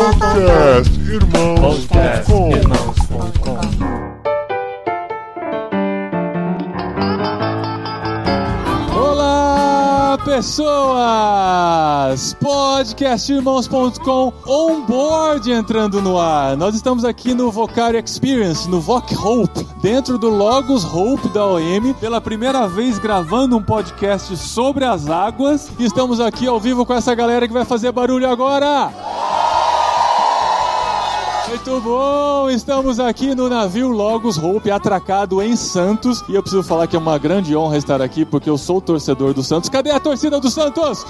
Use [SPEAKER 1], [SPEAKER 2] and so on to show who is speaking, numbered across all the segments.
[SPEAKER 1] Podcast Irmãos.com
[SPEAKER 2] Olá, pessoas! Podcastirmãos.com onboard entrando no ar. Nós estamos aqui no Vocari Experience, no Voc Hope, dentro do Logos Hope da OM, pela primeira vez gravando um podcast sobre as águas. E estamos aqui ao vivo com essa galera que vai fazer barulho agora. Muito bom! Estamos aqui no navio Logos Hope, atracado em Santos. E eu preciso falar que é uma grande honra estar aqui, porque eu sou torcedor do Santos. Cadê a torcida do Santos?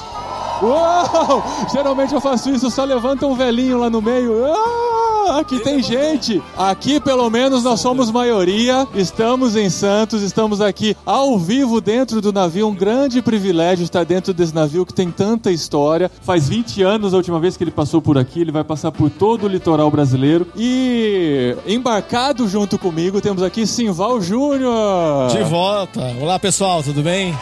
[SPEAKER 2] Uou! Geralmente eu faço isso, só levanta um velhinho lá no meio. Ah, aqui tem gente. Aqui, pelo menos, nós somos maioria. Estamos em Santos, estamos aqui ao vivo dentro do navio. Um grande privilégio estar dentro desse navio que tem tanta história. Faz 20 anos a última vez que ele passou por aqui. Ele vai passar por todo o litoral brasileiro. E embarcado junto comigo, temos aqui Simval Júnior.
[SPEAKER 3] De volta. Olá, pessoal, tudo bem?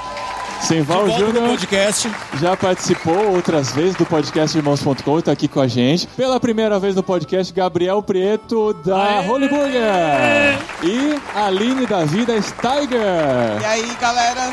[SPEAKER 3] No
[SPEAKER 2] Júnior
[SPEAKER 3] podcast.
[SPEAKER 2] já participou outras vezes do podcast Irmãos.com e tá aqui com a gente. Pela primeira vez no podcast, Gabriel Prieto da Holy Burger. E Aline Davi da Steiger.
[SPEAKER 4] E aí, galera?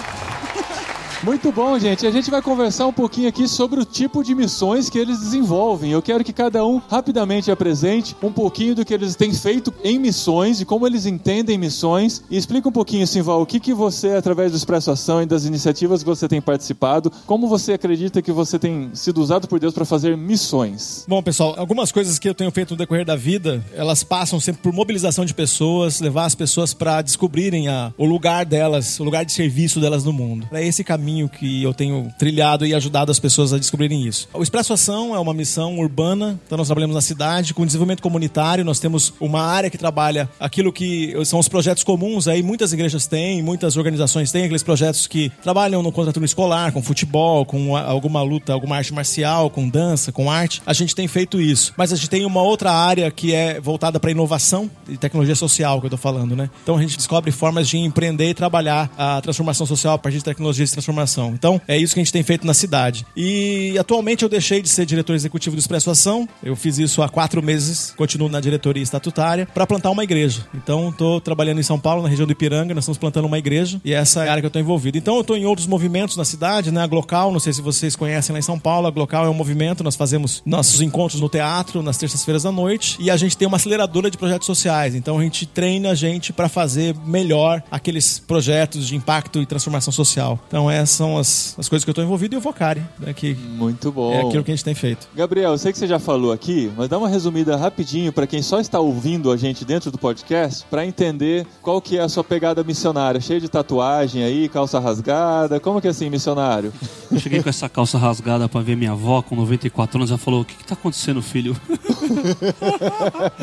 [SPEAKER 2] Muito bom, gente. A gente vai conversar um pouquinho aqui sobre o tipo de missões que eles desenvolvem. Eu quero que cada um rapidamente apresente um pouquinho do que eles têm feito em missões e como eles entendem missões. E explica um pouquinho, Simval, o que, que você, através do Expresso Ação e das iniciativas que você tem participado, como você acredita que você tem sido usado por Deus para fazer missões?
[SPEAKER 3] Bom, pessoal, algumas coisas que eu tenho feito no decorrer da vida, elas passam sempre por mobilização de pessoas, levar as pessoas para descobrirem a, o lugar delas, o lugar de serviço delas no mundo. É esse caminho que eu tenho trilhado e ajudado as pessoas a descobrirem isso. O Expresso Ação é uma missão urbana, então nós trabalhamos na cidade com desenvolvimento comunitário, nós temos uma área que trabalha aquilo que são os projetos comuns, aí muitas igrejas têm, muitas organizações têm, aqueles projetos que trabalham no contraturno escolar, com futebol, com alguma luta, alguma arte marcial, com dança, com arte. A gente tem feito isso. Mas a gente tem uma outra área que é voltada para inovação e tecnologia social, que eu tô falando, né? Então a gente descobre formas de empreender e trabalhar a transformação social a partir de tecnologias de transformação. Então, é isso que a gente tem feito na cidade. E atualmente eu deixei de ser diretor executivo do Expresso Ação. Eu fiz isso há quatro meses, continuo na diretoria estatutária, para plantar uma igreja. Então, estou trabalhando em São Paulo, na região do Ipiranga, nós estamos plantando uma igreja e essa é a área que eu estou envolvido. Então, eu estou em outros movimentos na cidade, né? A Glocal, não sei se vocês conhecem lá em São Paulo, a Glocal é um movimento, nós fazemos nossos encontros no teatro nas terças-feiras à noite e a gente tem uma aceleradora de projetos sociais. Então, a gente treina a gente para fazer melhor aqueles projetos de impacto e transformação social. Então, são as, as coisas que eu estou envolvido e o Vocari, né? Que
[SPEAKER 2] Muito bom.
[SPEAKER 3] é aquilo que a gente tem feito.
[SPEAKER 2] Gabriel, eu sei que você já falou aqui, mas dá uma resumida rapidinho para quem só está ouvindo a gente dentro do podcast, para entender qual que é a sua pegada missionária, cheio de tatuagem aí, calça rasgada, como que é assim, missionário?
[SPEAKER 5] Eu cheguei com essa calça rasgada pra ver minha avó com 94 anos. Ela falou: O que, que tá acontecendo, filho?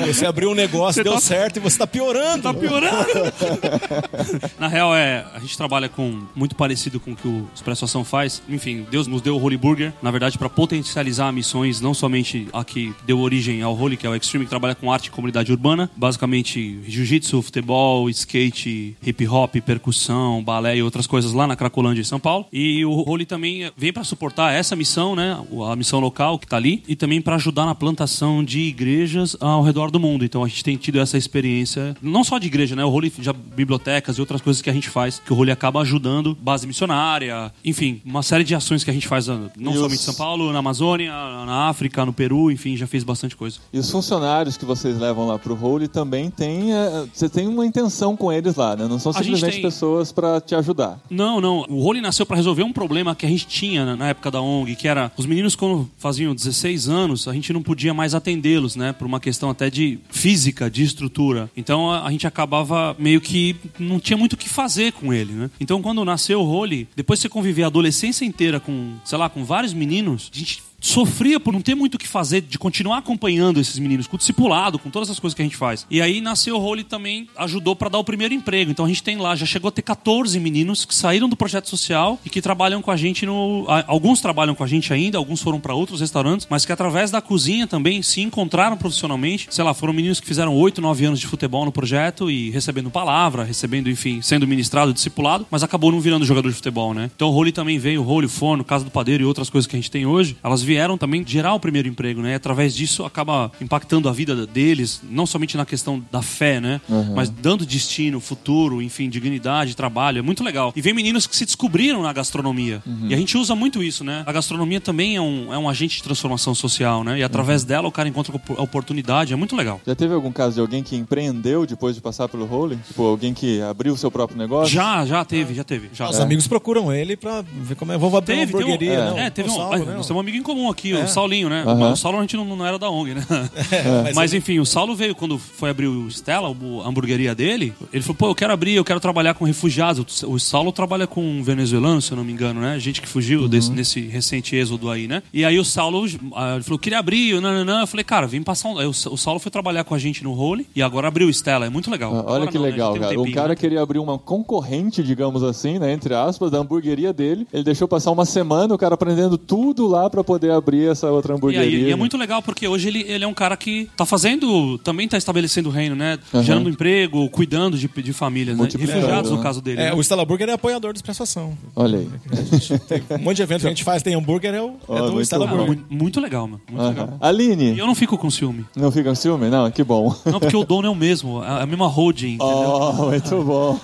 [SPEAKER 3] Você abriu um negócio,
[SPEAKER 5] Você
[SPEAKER 3] deu
[SPEAKER 5] tá-
[SPEAKER 3] certo e você está piorando.
[SPEAKER 5] Tá piorando. Na real, é, a gente trabalha com muito parecido com o que o Expresso Ação faz. Enfim, Deus nos deu o Holy Burger, na verdade, para potencializar missões, não somente a que deu origem ao Holy, que é o Extreme, que trabalha com arte e comunidade urbana, basicamente jiu-jitsu, futebol, skate, hip hop, percussão, balé e outras coisas lá na Cracolândia, em São Paulo. E o Holy também vem para suportar essa missão, né, a missão local que tá ali, e também para ajudar na plantação de igrejas ao redor do mundo. Então a gente tem tido essa experiência, não só de igreja, né, o Holy já bibliotecas e outras coisas que a gente faz, que o Holy acaba ajudando, base missionária, enfim, uma série de ações que a gente faz não
[SPEAKER 2] E
[SPEAKER 5] somente
[SPEAKER 2] os-
[SPEAKER 5] em São Paulo, na Amazônia, na África, no Peru, enfim, já fez bastante coisa.
[SPEAKER 2] E os funcionários que vocês levam lá pro Holy também tem, é, você tem uma intenção com eles lá, né? Não são simplesmente
[SPEAKER 5] tem-
[SPEAKER 2] pessoas para te ajudar.
[SPEAKER 5] Não, não. O Holy nasceu para resolver um problema que a gente tinha na- época da ONG, que era os meninos quando faziam 16 anos, a gente não podia mais atendê-los, né, por uma questão até de física, de estrutura. Então a, gente acabava meio que não tinha muito o que fazer com ele, né? Então quando nasceu o Holy, depois de você conviver a adolescência inteira com, sei lá, com vários meninos, gente sofria por não ter muito o que fazer, de continuar acompanhando esses meninos, com o discipulado, com todas as coisas que a gente faz. E aí nasceu o Role também ajudou para dar o primeiro emprego. Então a gente tem lá, já chegou a ter 14 meninos que saíram do projeto social e que trabalham com a gente no. Alguns trabalham com a gente ainda, alguns foram para outros restaurantes, mas que através da cozinha também se encontraram profissionalmente. Sei lá, foram meninos que fizeram 8, 9 anos de futebol no projeto e recebendo palavra, recebendo, enfim, sendo ministrado, discipulado, mas acabou não virando jogador de futebol, né? Então o Role também veio, o Role, Forno, Casa do Padeiro e outras coisas que a gente tem hoje, elas também gerar o primeiro emprego, né? E através disso acaba impactando a vida deles, não somente na questão da fé, né? Mas dando destino, futuro, enfim, dignidade, trabalho. É muito legal. E vem meninos que se descobriram na gastronomia. E a gente usa muito isso, né? A gastronomia também é um, é um agente de transformação social, né? E através dela o cara encontra a oportunidade. É muito legal.
[SPEAKER 2] Já teve algum caso de alguém que empreendeu depois de passar pelo Holy? Tipo, alguém que abriu o seu próprio negócio?
[SPEAKER 5] Já, já teve, já teve. Já.
[SPEAKER 3] Os amigos procuram ele pra ver como é. Vou abrir uma
[SPEAKER 5] Teve, tem um,
[SPEAKER 3] hamburgueria.
[SPEAKER 5] é,
[SPEAKER 3] não,
[SPEAKER 5] é, teve um,
[SPEAKER 3] Saulo,
[SPEAKER 5] ah,
[SPEAKER 3] né?
[SPEAKER 5] nós temos um amigo em comum aqui,
[SPEAKER 3] É.
[SPEAKER 5] o Saulinho, né? O Saulo a gente não, não era da ONG, né?
[SPEAKER 3] mas
[SPEAKER 5] Mas, enfim, o Saulo veio quando foi abrir o Stella, a hamburgueria dele. Ele falou: pô, eu quero abrir, eu quero trabalhar com refugiados. O Saulo trabalha com venezuelanos, se eu não me engano, né? Gente que fugiu desse, nesse recente êxodo aí, né? E aí o Saulo ah, ele falou: queria abrir, não, não, não. Eu falei: cara, vim passar um. Aí o, Saulo foi trabalhar com a gente no Holy e agora abriu o Stella. É muito legal.
[SPEAKER 2] Ah, Olha que
[SPEAKER 5] não, né?
[SPEAKER 2] legal,
[SPEAKER 5] um
[SPEAKER 2] cara. O cara
[SPEAKER 5] né?
[SPEAKER 2] queria abrir uma concorrente, digamos assim, né, entre aspas, da hamburgueria dele. Ele deixou passar uma semana, o cara aprendendo tudo lá pra poder abrir essa outra
[SPEAKER 5] E,
[SPEAKER 2] hamburgueria.
[SPEAKER 5] aí, e é muito legal porque hoje ele, ele é um cara que tá fazendo, também tá estabelecendo o reino, né? Gerando emprego, cuidando de, de famílias, né? Refugiados no
[SPEAKER 2] né?
[SPEAKER 5] caso dele.
[SPEAKER 3] É,
[SPEAKER 5] né?
[SPEAKER 3] o Stella Burger é apoiador do Expresso Ação.
[SPEAKER 2] Olha aí.
[SPEAKER 3] Um monte de evento que a gente faz, tem hambúrguer, é, o,
[SPEAKER 2] Ó,
[SPEAKER 3] é do
[SPEAKER 2] muito
[SPEAKER 3] Stella. Burger.
[SPEAKER 5] Muito, muito legal, mano. Muito legal.
[SPEAKER 2] Aham.
[SPEAKER 5] E
[SPEAKER 2] Aline,
[SPEAKER 5] eu não fico com ciúme.
[SPEAKER 2] não fica com ciúme? Não, que bom.
[SPEAKER 5] Não, porque o dono é o mesmo, é a mesma holding?
[SPEAKER 2] Oh, muito bom.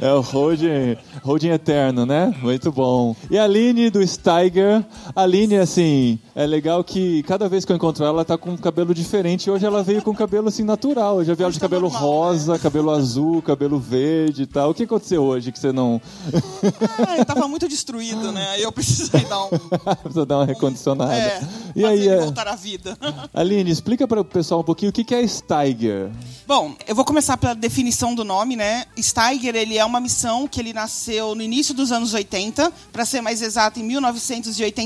[SPEAKER 2] É o holding, holding eterno, né? Muito bom. E a Aline do Steiger. A Aline, assim, é legal que cada vez que eu encontro ela, ela tá com um cabelo diferente. Hoje ela veio com cabelo, assim, natural. Eu já vi ela de
[SPEAKER 4] tá
[SPEAKER 2] cabelo
[SPEAKER 4] normal,
[SPEAKER 2] rosa, cabelo azul, cabelo verde e tal. O que aconteceu hoje que você não...
[SPEAKER 4] Ah, eu tava muito destruído, né? Aí eu precisei dar um.
[SPEAKER 2] Precisa dar uma recondicionada.
[SPEAKER 4] É,
[SPEAKER 2] e aí, é...
[SPEAKER 4] voltar à vida.
[SPEAKER 2] Aline, explica para o pessoal um pouquinho o que é Steiger.
[SPEAKER 4] Bom, eu vou começar pela definição do nome, né? Steiger, ele é uma missão que ele nasceu no início dos anos 80, para ser mais exato, em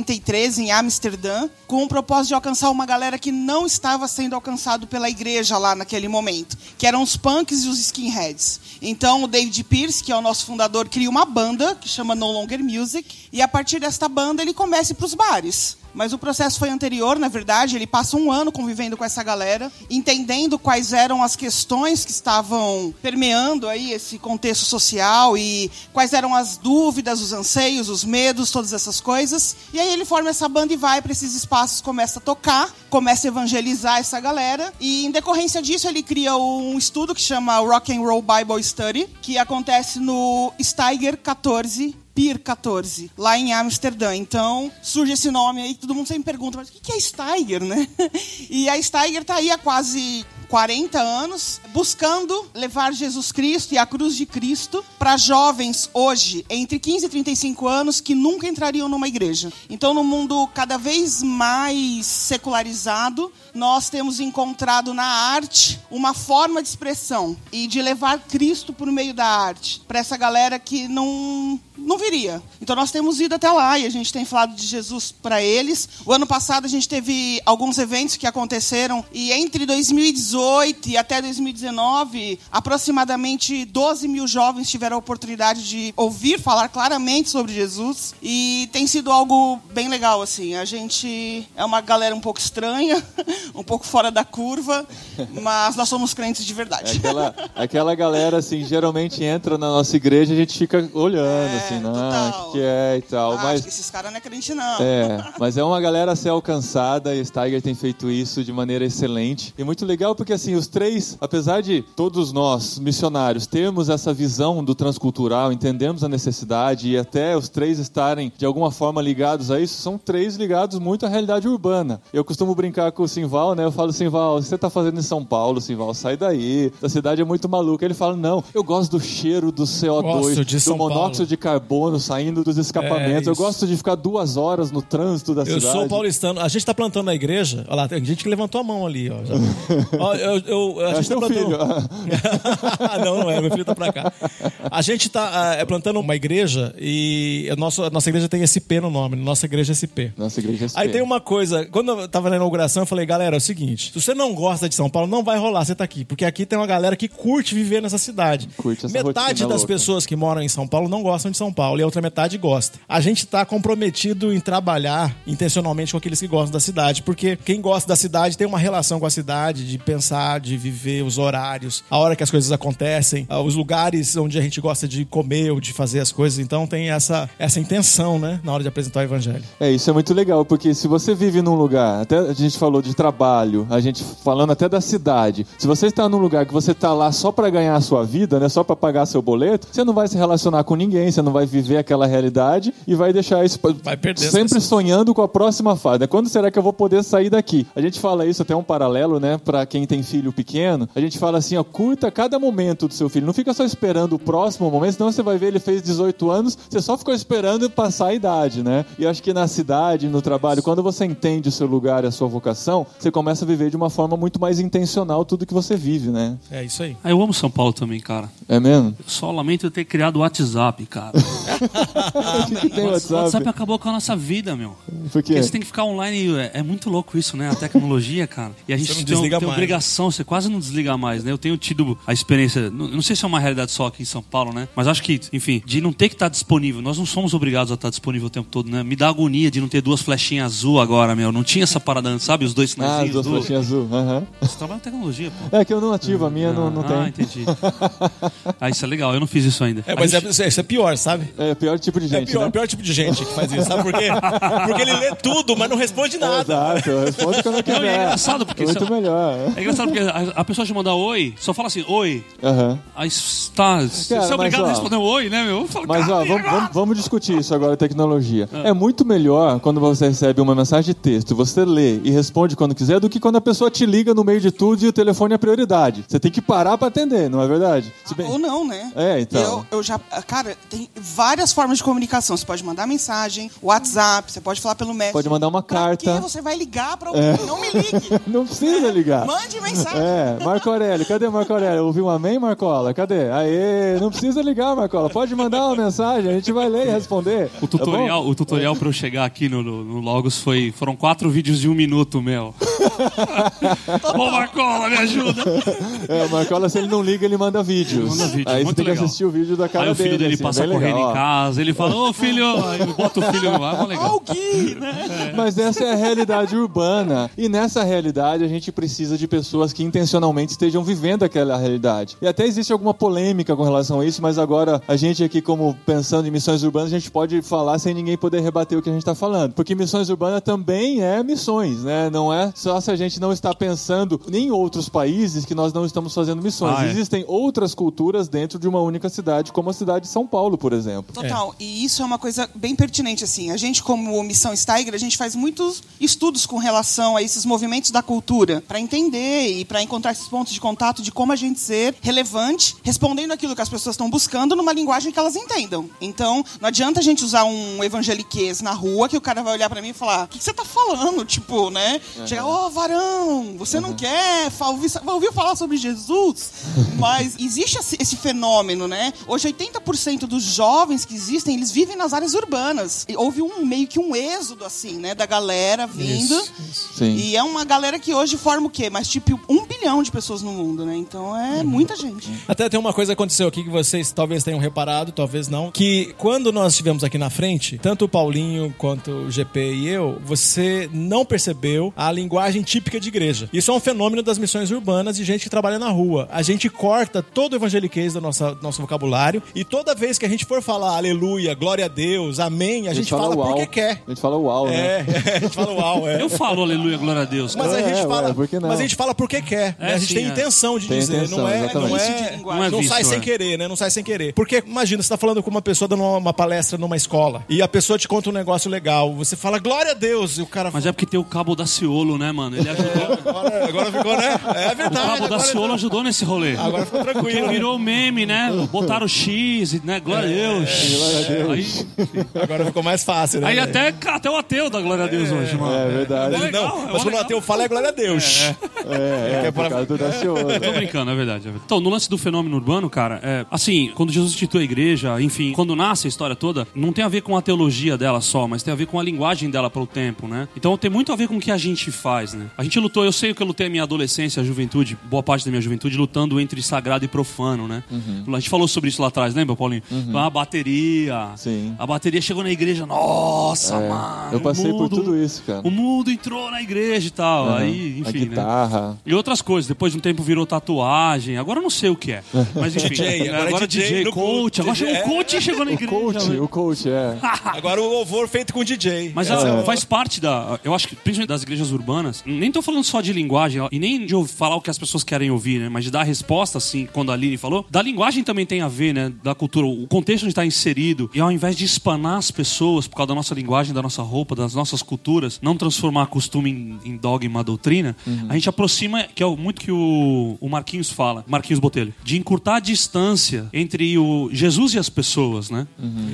[SPEAKER 4] 1983, em Amsterdã, com o propósito de alcançar uma galera que não estava sendo alcançado pela igreja lá naquele momento, que eram os punks e os skinheads. Então, o David Pierce, que é o nosso fundador, cria uma banda que chama No Longer Music, e a partir desta banda ele começa para os bares. Mas o processo foi anterior, na verdade. Ele passa um ano convivendo com essa galera, entendendo quais eram as questões que estavam permeando aí esse contexto social e quais eram as dúvidas, os anseios, os medos, todas essas coisas. E aí ele forma essa banda e vai para esses espaços, começa a tocar, começa a evangelizar essa galera. E em decorrência disso ele cria um estudo que chama Rock and Roll Bible Study, que acontece no Steiger 14 Pier 14, lá em Amsterdã. Então, surge esse nome aí, todo mundo sempre pergunta, mas o que é Steiger, né? E a Steiger tá aí há quase 40 anos, buscando levar Jesus Cristo e a cruz de Cristo para jovens hoje, entre 15 e 35 anos, que nunca entrariam numa igreja. Então, no mundo cada vez mais secularizado, nós temos encontrado na arte uma forma de expressão e de levar Cristo por meio da arte para essa galera que não não viria. Então nós temos ido até lá e a gente tem falado de Jesus para eles. O ano passado a gente teve alguns eventos que aconteceram e entre 2018 e até 2019, aproximadamente 12 mil jovens tiveram a oportunidade de ouvir falar claramente sobre Jesus e tem sido algo bem legal assim. A gente é uma galera um pouco estranha, um pouco fora da curva, mas nós somos crentes de
[SPEAKER 2] É
[SPEAKER 4] verdade.
[SPEAKER 2] aquela, aquela galera, assim, geralmente entra na nossa igreja e a gente fica olhando, assim, não, o
[SPEAKER 4] total.
[SPEAKER 2] que, é e tal.
[SPEAKER 4] Ah,
[SPEAKER 2] mas
[SPEAKER 4] acho que esses caras não é crente não.
[SPEAKER 2] É, mas é uma galera a ser alcançada e Steiger tem feito isso de maneira excelente. E muito legal porque, assim, os três, apesar de todos nós, missionários, termos essa visão do transcultural, entendemos a necessidade e até os três estarem de alguma forma ligados a isso, são três ligados muito à realidade urbana. Eu costumo brincar com o Simval, né? Eu falo, Simval, o que você tá fazendo em São Paulo, Simval? Sai daí. A cidade é muito maluca. Ele fala, não, eu gosto do cheiro do CO2,
[SPEAKER 3] Gosto de
[SPEAKER 2] do
[SPEAKER 3] São
[SPEAKER 2] monóxido
[SPEAKER 3] Paulo.
[SPEAKER 2] de carbono saindo dos escapamentos.
[SPEAKER 3] É,
[SPEAKER 2] eu gosto de ficar duas horas no trânsito da
[SPEAKER 3] Eu
[SPEAKER 2] cidade.
[SPEAKER 3] sou paulistano. A gente tá plantando na igreja. Olha lá, tem gente que levantou a mão ali, ó. já. Eu, eu, a
[SPEAKER 2] É
[SPEAKER 3] gente tá
[SPEAKER 2] seu
[SPEAKER 3] plantando...
[SPEAKER 2] filho.
[SPEAKER 3] não, não é, meu filho tá pra cá. A gente tá ah, é, plantando uma igreja e a nossa, a nossa igreja tem SP no nome, nossa igreja é SP.
[SPEAKER 2] Nossa igreja é
[SPEAKER 3] Aí
[SPEAKER 2] SP.
[SPEAKER 3] tem uma coisa, quando eu tava na inauguração, eu falei, galera, é o seguinte: se você não gosta de São Paulo, não vai rolar você tá aqui. Porque aqui tem uma galera que curte viver nessa cidade.
[SPEAKER 2] Curte essa
[SPEAKER 3] Metade das
[SPEAKER 2] louca.
[SPEAKER 3] pessoas que moram em São Paulo não gostam de São São Paulo e a outra metade gosta. A gente tá comprometido em trabalhar intencionalmente com aqueles que gostam da cidade, porque quem gosta da cidade tem uma relação com a cidade, de pensar, de viver os horários, a hora que as coisas acontecem, ah, os lugares onde a gente gosta de comer ou de fazer as coisas. Então tem essa, essa intenção, né, na hora de apresentar o evangelho.
[SPEAKER 2] É, isso é muito legal, porque se você vive num lugar, até a gente falou de trabalho, a gente falando até da cidade, se você está num lugar que você está lá só para ganhar a sua vida, né, só para pagar seu boleto, você não vai se relacionar com ninguém, você não vai viver aquela realidade e vai deixar isso
[SPEAKER 3] Vai perder
[SPEAKER 2] sempre sonhando com a próxima fase. né? Quando será que eu vou poder sair daqui? A gente fala isso até um paralelo, né, para quem tem filho pequeno. A gente fala assim, ó, curta cada momento do seu filho. Não fica só esperando o próximo momento, senão você vai ver ele fez 18 anos, você só ficou esperando passar a idade, né? E acho que na cidade, no trabalho, quando você entende o seu lugar e a sua vocação, você começa a viver de uma forma muito mais intencional tudo que você vive, né?
[SPEAKER 3] É isso aí.
[SPEAKER 5] Ah, eu amo São Paulo também, cara.
[SPEAKER 2] É mesmo?
[SPEAKER 5] Eu só lamento eu ter criado o WhatsApp, cara.
[SPEAKER 2] Tem
[SPEAKER 5] O
[SPEAKER 2] WhatsApp?
[SPEAKER 5] WhatsApp acabou com a nossa vida, meu.
[SPEAKER 2] Por quê?
[SPEAKER 5] Porque você tem que ficar online, é, é muito louco isso, né? A tecnologia, cara. E a gente tem,
[SPEAKER 3] desliga
[SPEAKER 5] tem
[SPEAKER 3] mais.
[SPEAKER 5] Você quase não desliga mais, né? Eu tenho tido a experiência, não, não sei se é uma realidade só aqui em São Paulo, né? Mas acho que, enfim, de não ter que estar disponível. Nós não somos obrigados a estar disponível o tempo todo, né? Me dá agonia de não ter duas flechinhas azul agora, meu. Não tinha essa parada antes, sabe? Os dois
[SPEAKER 2] Ah, as
[SPEAKER 5] sinaizinhos
[SPEAKER 2] duas
[SPEAKER 5] do...
[SPEAKER 2] flechinhas azul. aham.
[SPEAKER 5] Você trabalha com tecnologia, pô.
[SPEAKER 2] É que eu não ativo, a minha não, não
[SPEAKER 5] ah,
[SPEAKER 2] tem.
[SPEAKER 5] entendi. ah, isso é legal. Eu não fiz isso ainda.
[SPEAKER 3] É, mas é,
[SPEAKER 5] gente-
[SPEAKER 3] isso é pior, sabe?
[SPEAKER 2] É o pior tipo de
[SPEAKER 3] É
[SPEAKER 2] gente,
[SPEAKER 3] pior,
[SPEAKER 2] né?
[SPEAKER 3] o pior tipo de gente que faz isso, sabe por quê? Porque ele lê tudo, mas não responde nada.
[SPEAKER 2] Exato, eu respondo quando eu quiser.
[SPEAKER 5] Não, é engraçado porque
[SPEAKER 2] Muito
[SPEAKER 5] se-
[SPEAKER 2] melhor.
[SPEAKER 5] É engraçado porque a, a pessoa te mandar oi, só fala assim, oi.
[SPEAKER 2] Aham.
[SPEAKER 5] Aí está. Você
[SPEAKER 2] Cara,
[SPEAKER 5] é obrigado
[SPEAKER 2] mas, ó,
[SPEAKER 5] a responder um oi, né, meu? Eu falo,
[SPEAKER 2] Mas ó, vamos, vamos- vamos discutir isso agora, tecnologia. É muito melhor quando você recebe uma mensagem de texto, você lê e responde quando quiser, do que quando a pessoa te liga no meio de tudo e o telefone é prioridade. Você tem que parar pra atender, não é verdade? Se bem-
[SPEAKER 4] Ou não, né?
[SPEAKER 2] É, então.
[SPEAKER 4] Eu, eu já. Cara, tem várias formas de comunicação. Você pode mandar mensagem, WhatsApp, você pode falar pelo Messenger.
[SPEAKER 2] Pode mandar uma
[SPEAKER 4] Pra
[SPEAKER 2] carta. É.
[SPEAKER 4] que você vai ligar pra alguém? Não me ligue.
[SPEAKER 2] Não precisa ligar.
[SPEAKER 4] Mande mensagem.
[SPEAKER 2] É, Marco Aurélio, cadê Marco Aurélio? Ouviu um amém, Marcola? Cadê? Aê, não precisa ligar, Marcola. Pode mandar uma mensagem, a gente vai ler e responder.
[SPEAKER 5] O
[SPEAKER 2] Tá
[SPEAKER 5] tutorial, o tutorial pra eu chegar aqui no, no- no Logos foi. Foram quatro vídeos de um minuto, meu. Ô, Marcola, me ajuda!
[SPEAKER 2] É, o Marcola, se ele não liga, ele manda vídeos.
[SPEAKER 5] Manda vídeo,
[SPEAKER 2] Aí você
[SPEAKER 5] muito
[SPEAKER 2] tem que
[SPEAKER 5] legal.
[SPEAKER 2] assistir o vídeo da cara
[SPEAKER 5] Aí o filho dele
[SPEAKER 2] assim,
[SPEAKER 5] passa correndo
[SPEAKER 2] legal,
[SPEAKER 5] em casa, ele fala, ô filho, aí bota o filho no ar, mó legal.
[SPEAKER 4] Alguém, né?
[SPEAKER 2] Mas essa é a realidade urbana. E nessa realidade a gente precisa de pessoas que intencionalmente estejam vivendo aquela realidade. E até existe alguma polêmica com relação a isso, mas agora a gente aqui, como pensando em missões urbanas, a gente pode falar sem ninguém poder rebater o que a gente está falando. Porque missões urbanas também é missões, né? Não é só se a gente não está pensando em outros países que nós não estamos fazendo missões.
[SPEAKER 5] Ah, é.
[SPEAKER 2] Existem outras culturas dentro de uma única cidade, como a cidade de São Paulo, por exemplo.
[SPEAKER 4] Total. E isso é uma coisa bem pertinente, assim. A gente, como Missão Steiger, a gente faz muitos estudos com relação a esses movimentos da cultura, para entender e para encontrar esses pontos de contato de como a gente ser relevante, respondendo aquilo que as pessoas estão buscando numa linguagem que elas entendam. Então, não adianta a gente usar um evangeliquez na rua que o cara vai olhar para mim e falar: o que que você tá falando? Tipo, né? Chegar, ô varão, você não quer fa- ouvir, ouviu falar sobre Jesus? Mas existe esse, esse fenômeno, né? Hoje, 80% dos jovens que existem, eles vivem nas áreas urbanas. E houve um meio que um êxodo, assim, né? Da galera vindo.
[SPEAKER 2] Sim.
[SPEAKER 4] E é uma galera que hoje forma o quê? Mas tipo um bilhão de pessoas no mundo, né? Então é muita gente.
[SPEAKER 3] Até tem uma coisa que aconteceu aqui que vocês talvez tenham reparado, talvez não, que quando nós estivemos aqui na frente, tanto o Paulinho quanto o GP e eu, você não percebeu a linguagem típica de igreja. Isso é um fenômeno das missões urbanas de gente que trabalha na rua. A gente corta todo o evangeliquez do nosso, nosso vocabulário e toda vez que a gente for falar aleluia, glória a Deus, amém, a, gente, fala,
[SPEAKER 2] uau.
[SPEAKER 3] porque quer.
[SPEAKER 2] A gente fala uau, né?
[SPEAKER 3] É, a gente fala uau, é.
[SPEAKER 5] Eu falo aleluia, glória a Deus.
[SPEAKER 3] Mas
[SPEAKER 5] cara.
[SPEAKER 3] a
[SPEAKER 2] É,
[SPEAKER 3] gente fala,
[SPEAKER 2] ué, por que não?
[SPEAKER 3] mas a gente fala porque quer. né?
[SPEAKER 5] É,
[SPEAKER 3] a gente
[SPEAKER 5] sim,
[SPEAKER 3] tem
[SPEAKER 5] é.
[SPEAKER 3] intenção de
[SPEAKER 2] Tem
[SPEAKER 3] dizer,
[SPEAKER 2] intenção,
[SPEAKER 3] não é,
[SPEAKER 2] exatamente.
[SPEAKER 3] não é,
[SPEAKER 4] de linguagem.
[SPEAKER 3] não,
[SPEAKER 5] Não é
[SPEAKER 3] sai sem
[SPEAKER 5] é.
[SPEAKER 3] querer, né? Não sai sem querer. Porque imagina, você tá falando com uma pessoa dando uma, uma palestra numa escola e a pessoa te conta um negócio legal, você fala glória a Deus e o cara
[SPEAKER 5] Mas é porque tem o Cabo da Ciolo, né, mano? Ele ajudou.
[SPEAKER 3] agora, agora ficou, né? É
[SPEAKER 5] O
[SPEAKER 3] verdade.
[SPEAKER 5] Cabo da Ciolo ajudou nesse rolê.
[SPEAKER 3] Agora ficou
[SPEAKER 5] Porque
[SPEAKER 3] tranquilo. né?
[SPEAKER 5] virou meme, né? Botaram X, né? Glória a Deus.
[SPEAKER 2] glória a Deus.
[SPEAKER 5] Aí,
[SPEAKER 3] Agora ficou mais fácil, né?
[SPEAKER 5] aí até, até o ateu dá glória a Deus hoje, mano.
[SPEAKER 2] É verdade.
[SPEAKER 5] É legal,
[SPEAKER 3] não,
[SPEAKER 5] é
[SPEAKER 3] mas quando o ateu fala é glória a Deus.
[SPEAKER 2] É, é, por causa do Daciolo.
[SPEAKER 5] Tô brincando, é verdade, é verdade. Então, no lance do fenômeno urbano, cara, é, assim, quando Jesus institui a igreja, enfim, quando nasce a história toda, não tem a ver com a teologia dela só, mas tem a ver com a linguagem dela para o tempo, né? Então tem muito a ver com o que a gente faz, né? Né? A gente lutou, eu sei que eu lutei a minha adolescência, a juventude, boa parte da minha juventude, lutando entre sagrado e profano, né? A gente falou sobre isso lá atrás, lembra, Paulinho? A bateria.
[SPEAKER 2] Sim.
[SPEAKER 5] A bateria chegou na igreja, nossa, mano.
[SPEAKER 2] Eu passei
[SPEAKER 5] o
[SPEAKER 2] por
[SPEAKER 5] mundo-
[SPEAKER 2] tudo isso, cara.
[SPEAKER 5] O mundo entrou na igreja e tal.
[SPEAKER 2] Aham.
[SPEAKER 5] Aí,
[SPEAKER 2] a
[SPEAKER 5] enfim, né?
[SPEAKER 2] guitarra.
[SPEAKER 5] E outras coisas. Depois de um tempo virou tatuagem. Agora eu não sei o que é. Mas enfim.
[SPEAKER 3] DJ, agora é
[SPEAKER 5] agora
[SPEAKER 3] DJ
[SPEAKER 5] DJ,
[SPEAKER 3] no
[SPEAKER 5] coach. Agora
[SPEAKER 3] DJ,
[SPEAKER 5] chegou, o
[SPEAKER 3] é.
[SPEAKER 5] coach chegou na
[SPEAKER 2] O
[SPEAKER 5] igreja.
[SPEAKER 2] coach,
[SPEAKER 5] né?
[SPEAKER 2] o coach, é.
[SPEAKER 3] Agora o louvor feito com DJ.
[SPEAKER 5] Mas
[SPEAKER 3] é a-
[SPEAKER 5] faz parte da. Eu acho que, principalmente das igrejas urbanas, nem tô falando só de linguagem, e nem de falar o que as pessoas querem ouvir, né? Mas de dar resposta, assim, quando a Aline falou. Da linguagem também tem a ver, né? Da cultura, o contexto onde está inserido. E ao invés de espanar as pessoas por causa da nossa linguagem, da nossa roupa, das nossas culturas, não transformar costume em, em dogma, doutrina, a gente aproxima, que é o- muito que o, o Marquinhos fala, Marquinhos Botelho, de encurtar a distância entre o Jesus e as pessoas, né?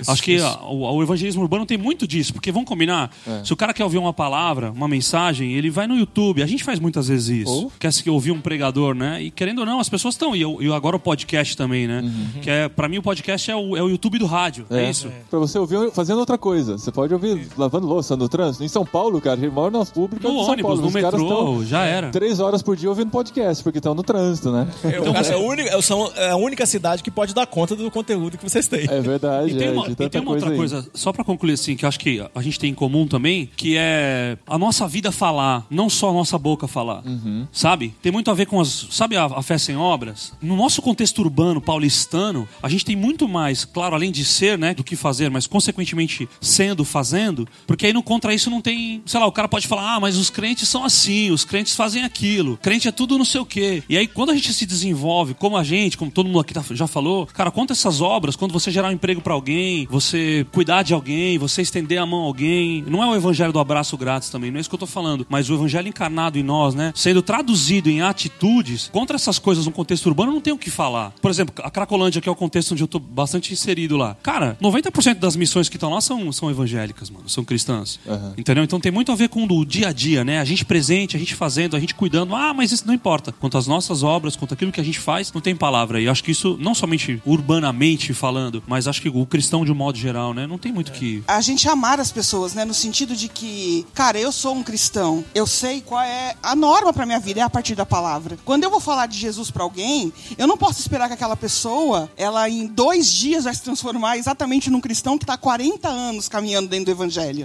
[SPEAKER 5] Acho que a- o, o evangelismo urbano tem muito disso, porque vamos combinar, se o cara quer ouvir uma palavra, uma mensagem, ele vai no YouTube. A gente faz muitas vezes isso.
[SPEAKER 2] Ou-
[SPEAKER 5] Quer se ouvir um pregador, né? E querendo ou não, as pessoas estão. E, eu- e agora o podcast também, né? Que é, pra mim, o podcast é o, é o YouTube do rádio. É, isso.
[SPEAKER 2] Pra você ouvir fazendo outra coisa. Você pode ouvir lavando louça no trânsito. Em São Paulo, cara, a gente mora nas públicas
[SPEAKER 5] No
[SPEAKER 2] de São
[SPEAKER 5] ônibus,
[SPEAKER 2] Paulo.
[SPEAKER 5] no
[SPEAKER 2] Os
[SPEAKER 5] metrô, já era.
[SPEAKER 2] Três horas por dia ouvindo podcast, porque estão no trânsito, né?
[SPEAKER 3] Então, é, a única, são, é a única cidade que pode dar conta do conteúdo que vocês têm.
[SPEAKER 2] É verdade,
[SPEAKER 5] E tem
[SPEAKER 2] é,
[SPEAKER 5] uma,
[SPEAKER 2] de
[SPEAKER 5] e tem uma
[SPEAKER 2] coisa
[SPEAKER 5] outra
[SPEAKER 2] aí.
[SPEAKER 5] coisa, só pra concluir assim, que eu acho que a gente tem em comum também, que é a nossa vida falar, não só a nossa boca falar.
[SPEAKER 2] Uhum.
[SPEAKER 5] Sabe? Tem muito a ver com as. Sabe a, a fé sem obras? No nosso contexto urbano paulistano, a gente tem muito mais, claro, além de ser, né, do que fazer, mas consequentemente sendo, fazendo, porque aí no contra isso não tem. Sei lá, o cara pode falar, ah, mas os crentes são assim, os crentes fazem aquilo, crente é tudo não sei o quê. E aí quando a gente se desenvolve, como a gente, como todo mundo aqui tá- já falou, cara, conta essas obras, quando você gerar um emprego pra alguém, você cuidar de alguém, você estender a mão a alguém. Não é o evangelho do abraço grátis também, não é isso que eu tô falando, mas o evangelho encarnado em nós, né? Sendo traduzido em atitudes, contra essas coisas no contexto urbano não tem o que falar. Por exemplo, a Cracolândia, que é o contexto onde eu tô bastante inserido lá. Cara, 90% das missões que estão lá são, são evangélicas, mano, são cristãs.
[SPEAKER 2] Aham.
[SPEAKER 5] Entendeu? Então tem muito a ver com o dia a dia, né? A gente presente, a gente fazendo, a gente cuidando. Ah, mas isso não importa. Quanto às nossas obras, quanto aquilo que a gente faz, não tem palavra. E eu acho que isso, não somente urbanamente falando, mas acho que o cristão de um modo geral, né? Não tem muito que.
[SPEAKER 4] a gente amar as pessoas, né? No sentido de que, cara, eu sou um cristão, eu sei qual é a norma pra minha vida, é a partir da palavra. Quando eu vou falar de Jesus pra alguém, eu não posso esperar que aquela pessoa, ela em dois dias vai se transformar exatamente num cristão que tá há 40 anos caminhando dentro do evangelho.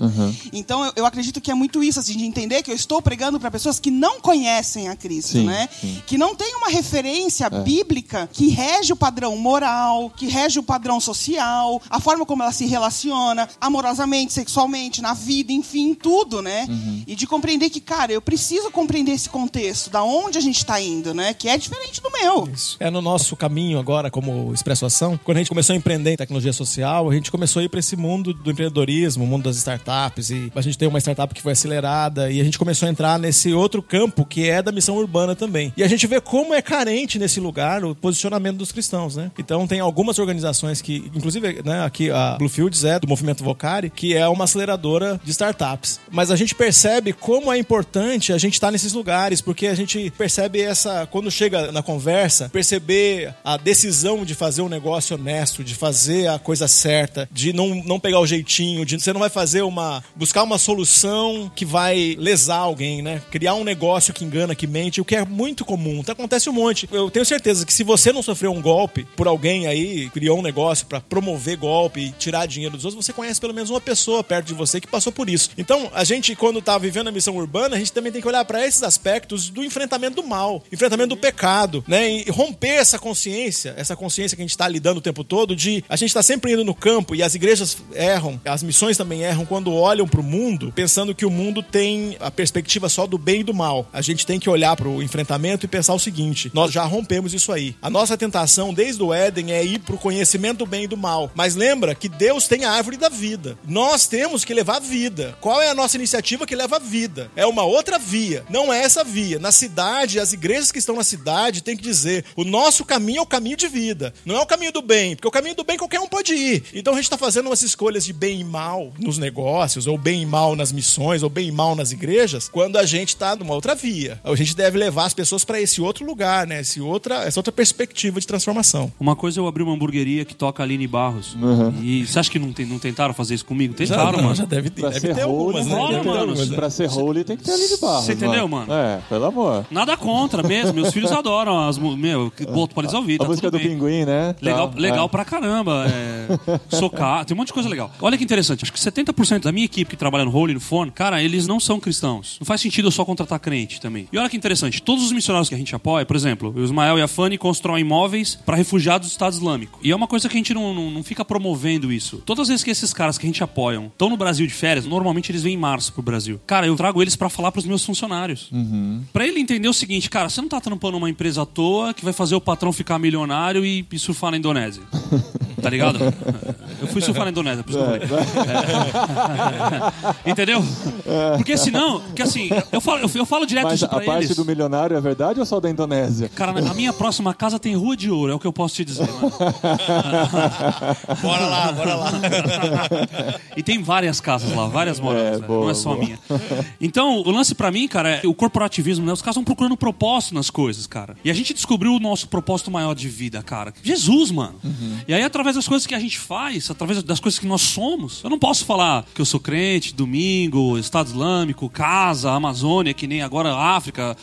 [SPEAKER 4] Então eu, eu acredito que é muito isso, assim, de entender que eu estou pregando pra pessoas que não conhecem a Cristo,
[SPEAKER 2] Sim,
[SPEAKER 4] né?
[SPEAKER 2] sim.
[SPEAKER 4] Que não tem uma referência bíblica que rege o padrão moral, que rege o padrão social, a forma como ela se relaciona amorosamente, sexualmente, na vida, enfim, tudo, né? E de compreender que, cara, eu preciso compreender esse contexto, da onde a gente tá indo, né? Que é diferente do meu.
[SPEAKER 3] É no nosso caminho agora, como Expresso Ação, quando a gente começou a empreender em tecnologia social, a gente começou a ir para esse mundo do empreendedorismo, o mundo das startups, e a gente tem uma startup que foi acelerada, e a gente começou a entrar nesse outro campo que é da missão urbana também. E a gente vê como é carente nesse lugar o posicionamento dos cristãos, né? Então tem algumas organizações que, inclusive, né, aqui a Bluefields é do movimento Vocari, que é uma aceleradora de startups. Mas a gente percebe como é importante a gente estar nesses lugares, porque a gente percebe essa, quando chega na conversa, perceber a decisão de fazer um negócio honesto, de fazer a coisa certa, de não, não pegar o jeitinho, de você não vai fazer uma. buscar uma solução que vai lesar alguém, né? Criar um negócio que engana, que mente, o que é muito comum. Então acontece um monte. Eu tenho certeza que se você não sofreu um golpe por alguém aí, criou um negócio pra promover golpe e tirar dinheiro dos outros, você conhece pelo menos uma pessoa perto de você que passou por isso. Então, a gente, quando tá vivendo a missão urbana, a gente também tem que olhar pra esses aspectos do enfrentamento do mal, enfrentamento do pecado, né? E romper essa consciência, essa consciência que a gente tá lidando o tempo todo de a gente tá sempre indo no campo e as igrejas erram, as missões também erram quando olham pro mundo, pensando que o mundo tem a perspectiva só do bem e do mal. A gente tem que olhar pro enfrentamento e pensar o seguinte: nós já rompemos isso aí. A nossa tentação desde o Éden é ir pro conhecimento do bem e do mal. Mas lembra que Deus tem a árvore da vida. Nós temos que levar vida. Qual é a nossa iniciativa que leva vida? É uma outra via. Não é essa via. Na cidade, as igrejas que estão na cidade têm que dizer: o nosso caminho é o caminho de vida. Não é o caminho do bem, porque o caminho do bem qualquer um pode ir. Então a gente está fazendo umas escolhas de bem e mal nos negócios, ou bem e mal nas missões, ou bem e mal nas igrejas, quando a gente está numa outra via. A gente deve levar as pessoas para esse outro lugar, né? Esse outra, essa outra perspectiva de transformação.
[SPEAKER 5] Uma coisa é eu abrir uma hamburgueria que toca Aline Barros. E você acha que não, tem- não tentaram fazer isso comigo?
[SPEAKER 3] Já,
[SPEAKER 5] Tentaram,
[SPEAKER 3] não,
[SPEAKER 5] mano.
[SPEAKER 3] já deve ter,
[SPEAKER 2] Pra
[SPEAKER 3] deve
[SPEAKER 2] ser
[SPEAKER 3] ter algumas,
[SPEAKER 2] holy,
[SPEAKER 3] né?
[SPEAKER 5] Mano.
[SPEAKER 3] algumas, né?
[SPEAKER 2] Pra ser holy tem que ter ali de barro.
[SPEAKER 5] Você entendeu, mano?
[SPEAKER 2] É, pelo amor.
[SPEAKER 5] Nada contra mesmo. Meus filhos adoram as. Meu, boto pode ouvir.
[SPEAKER 2] A
[SPEAKER 5] Tá
[SPEAKER 2] música do
[SPEAKER 5] bem.
[SPEAKER 2] pinguim, né?
[SPEAKER 5] Legal,
[SPEAKER 2] Tá,
[SPEAKER 5] legal
[SPEAKER 2] é.
[SPEAKER 5] pra caramba. É, socar, tem um monte de coisa legal. Olha que interessante. Acho que 70% da minha equipe que trabalha no Role no Phone, cara, eles não são cristãos. Não faz sentido eu só contratar crente também. E olha que interessante. Todos os missionários que a gente apoia, por exemplo, o Ismael e a Fanny constroem imóveis para refugiados do Estado Islâmico. E é uma coisa que a gente não, não, não fica promovendo isso. Todas as vezes que esses caras que a gente apoiam estão no Brasil de férias, normalmente eles vêm em março pro Brasil. Cara, eu trago eles para falar pros meus funcionários. Pra ele entender o seguinte, cara, você não tá trampando uma empresa à toa que vai fazer o patrão ficar milionário e, e surfar na Indonésia. Tá ligado? Eu fui surfar na Indonésia, por isso que eu falei. É. Entendeu? Porque senão, que assim, eu falo, eu, eu falo direto
[SPEAKER 2] Mas
[SPEAKER 5] isso
[SPEAKER 2] a
[SPEAKER 5] pra
[SPEAKER 2] parte
[SPEAKER 5] eles.
[SPEAKER 2] do milionário é verdade ou só da Indonésia?
[SPEAKER 5] Cara, a minha próxima casa tem rua de ouro, é o que eu posso te dizer. mano.
[SPEAKER 3] Bora lá, bora lá.
[SPEAKER 5] e tem várias casas lá, várias moradas,
[SPEAKER 2] É,
[SPEAKER 5] né?
[SPEAKER 2] boa,
[SPEAKER 5] não é só a
[SPEAKER 2] boa.
[SPEAKER 5] minha. Então, o lance pra mim, cara, é o corporativismo, né? Os caras estão procurando propósito nas coisas, cara. E a gente descobriu o nosso propósito maior de vida, cara. Jesus, mano.
[SPEAKER 2] Uhum.
[SPEAKER 5] E aí, através das coisas que a gente faz, através das coisas que nós somos, eu não posso falar que eu sou crente, domingo, Estado Islâmico, casa, Amazônia, que nem agora África.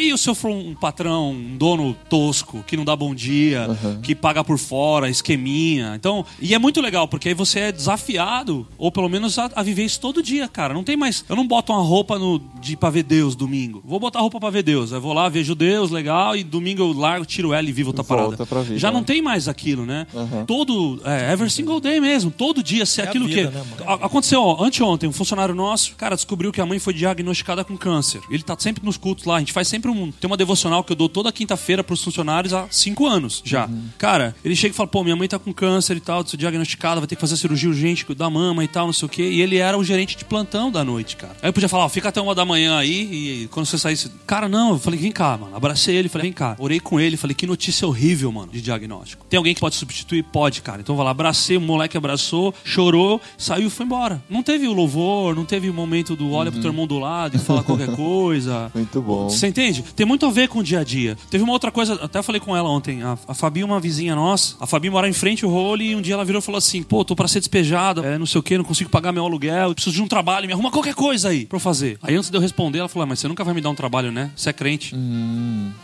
[SPEAKER 5] E se eu for um patrão, um dono tosco, que não dá bom dia,
[SPEAKER 2] Uhum.
[SPEAKER 5] que paga por fora, esqueminha. Então, e é muito legal, porque aí você é desafiado, ou pelo menos a, a viver isso todo dia, cara. Não tem mais. Eu não boto uma roupa no, de pra ver Deus domingo. Vou botar roupa pra ver Deus. Eu vou lá, vejo Deus, legal, e domingo eu largo, tiro ela e vivo outra
[SPEAKER 2] Volta
[SPEAKER 5] parada.
[SPEAKER 2] pra vida,
[SPEAKER 5] Já não
[SPEAKER 2] né?
[SPEAKER 5] tem mais aquilo, né?
[SPEAKER 2] Uhum.
[SPEAKER 5] Todo. É, every single day mesmo. Todo dia ser
[SPEAKER 3] É a
[SPEAKER 5] aquilo
[SPEAKER 3] vida,
[SPEAKER 5] que.
[SPEAKER 3] né,
[SPEAKER 5] Aconteceu, ó, anteontem, um funcionário nosso, cara, descobriu que a mãe foi diagnosticada com câncer. Ele tá sempre nos cultos lá. A gente faz sempre um. Tem uma devocional que eu dou toda quinta-feira pros funcionários há cinco anos já. Cara, ele chega e fala: pô, minha mãe tá com câncer e tal, diagnosticada, vai ter que fazer cirurgia urgente da mama e tal, não sei o quê. E ele era o gerente de plantão da noite, cara. Aí eu podia falar: ó, fica até uma da manhã aí e quando você saísse. Cara, não, eu falei: vem cá, mano. Abracei ele, falei: vem cá. Orei com ele, falei: que notícia horrível, mano, de diagnóstico. Tem alguém que pode substituir? Pode, cara. Então vai lá, abracei, o moleque abraçou, chorou, saiu e foi embora. Não teve o louvor, não teve o momento do olha pro teu irmão do lado e fala qualquer coisa.
[SPEAKER 2] Muito bom.
[SPEAKER 5] Você entende? Tem muito a ver com o dia a dia. Teve uma outra coisa, até falei com ela ontem. A, a Fabi, uma vizinha nossa. A Fabi mora em frente ao role e um dia ela virou e falou assim: pô, tô pra ser despejada, é, não sei o que, não consigo pagar meu aluguel, preciso de um trabalho, me arruma qualquer coisa aí pra eu fazer. Aí antes de eu responder, ela falou: ah, mas você nunca vai me dar um trabalho, né? Você é crente.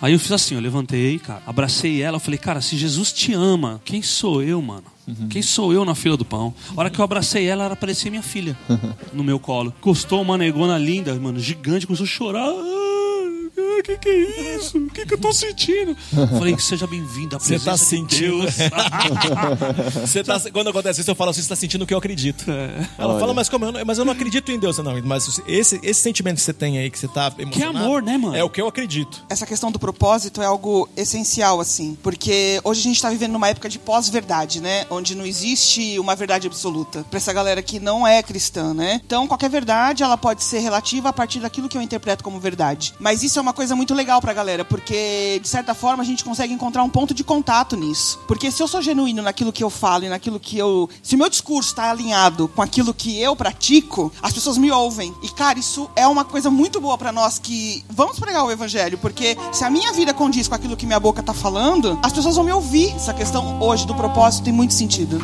[SPEAKER 5] Aí eu fiz assim: eu levantei, cara, abracei ela, eu falei: cara, se Jesus te ama, quem sou eu, mano? Quem sou eu na fila do pão? A hora que eu abracei ela, ela parecia minha filha no meu colo. Custou uma negona linda, mano, gigante, começou a chorar. O que, que é isso? O que, que eu tô sentindo? Falei, seja bem-vindo à
[SPEAKER 3] Você
[SPEAKER 5] presença
[SPEAKER 3] tá
[SPEAKER 5] de
[SPEAKER 3] sentindo.
[SPEAKER 5] Deus.
[SPEAKER 3] Você tá, quando acontece isso, eu falo assim, você tá sentindo o que eu acredito. Ela
[SPEAKER 2] Olha.
[SPEAKER 3] fala, mas como? Eu não, mas eu não acredito em Deus. Não, mas esse, esse sentimento que você tem aí, que você tá emocionado...
[SPEAKER 5] amor, né, mano?
[SPEAKER 3] É o que eu acredito.
[SPEAKER 4] Essa questão do propósito é algo essencial, assim, porque hoje a gente tá vivendo numa época de pós-verdade, né? Onde não existe uma verdade absoluta. Pra essa galera que não é cristã, né? Então, qualquer verdade, ela pode ser relativa a partir daquilo que eu interpreto como verdade. Mas isso é uma coisa muito legal pra galera, porque, de certa forma, a gente consegue encontrar um ponto de contato nisso. Porque se eu sou genuíno naquilo que eu falo e naquilo que eu. Se o meu discurso tá alinhado com aquilo que eu pratico, as pessoas me ouvem. E, cara, isso é uma coisa muito boa pra nós que vamos pregar o evangelho, porque se a minha vida condiz com aquilo que minha boca tá falando, as pessoas vão me ouvir. Essa questão hoje do propósito tem muito sentido.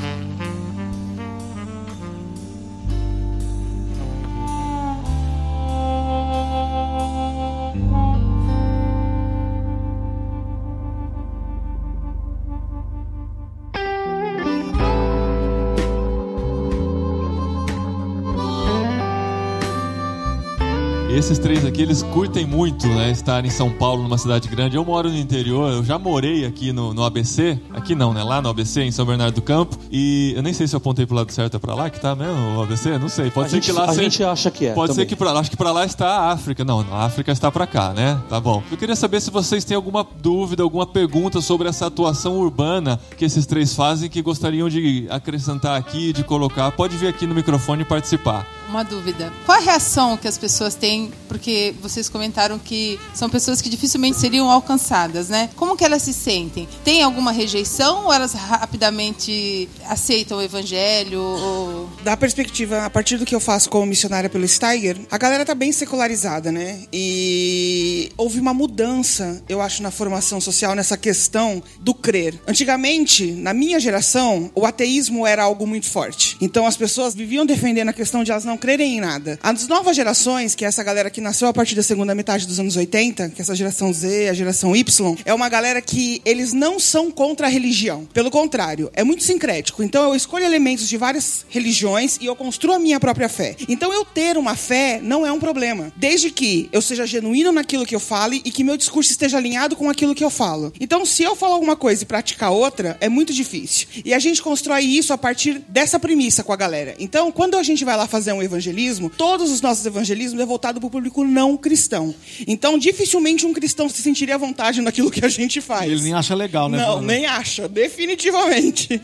[SPEAKER 2] Esses três aqui, eles curtem muito, né? Estar em São Paulo, numa cidade grande. Eu moro no interior, eu já morei aqui no, no ABC. Aqui não, né? Lá no ABC, em São Bernardo do Campo. E eu nem sei se eu apontei pro lado certo é pra lá que tá mesmo o ABC. Não sei. Pode
[SPEAKER 6] A
[SPEAKER 2] ser
[SPEAKER 6] gente,
[SPEAKER 2] que lá
[SPEAKER 6] a
[SPEAKER 2] seja-
[SPEAKER 6] gente acha que é.
[SPEAKER 2] Pode ser
[SPEAKER 6] também.
[SPEAKER 2] que pra lá, acho que pra lá está a África. Não, a África está pra cá, né? Tá bom. Eu queria saber se vocês têm alguma dúvida, alguma pergunta sobre essa atuação urbana que esses três fazem que gostariam de acrescentar aqui, de colocar. Pode vir aqui no microfone e participar.
[SPEAKER 7] Uma dúvida. Qual a reação que as pessoas têm? Porque vocês comentaram que são pessoas que dificilmente seriam alcançadas, né? Como que elas se sentem? Tem alguma rejeição ou elas rapidamente aceitam o evangelho? Ou...
[SPEAKER 4] Da perspectiva, a partir do que eu faço como missionária pelo Steiger, a galera tá bem secularizada, né? E houve uma mudança, eu acho, na formação social nessa questão do crer. Antigamente, na minha geração, o ateísmo era algo muito forte. Então as pessoas viviam defendendo a questão de elas não crerem em nada. As novas gerações, que é essa galera galera que nasceu a partir da segunda metade dos anos 80, que é essa geração Z, a geração Y, é uma galera que eles não são contra a religião. Pelo contrário, é muito sincrético. Então eu escolho elementos de várias religiões e eu construo a minha própria fé. Então eu ter uma fé não é um problema, desde que eu seja genuíno naquilo que eu fale e que meu discurso esteja alinhado com aquilo que eu falo. Então se eu falar alguma coisa e praticar outra, é muito difícil. E a gente constrói isso a partir dessa premissa com a galera. Então, quando a gente vai lá fazer um evangelismo, todos os nossos evangelismos é voltado para o público não cristão. Então, dificilmente um cristão se sentiria à vontade naquilo que a gente faz.
[SPEAKER 3] Ele nem acha legal, né?
[SPEAKER 4] Não,
[SPEAKER 3] Bruno?
[SPEAKER 4] nem acha, definitivamente.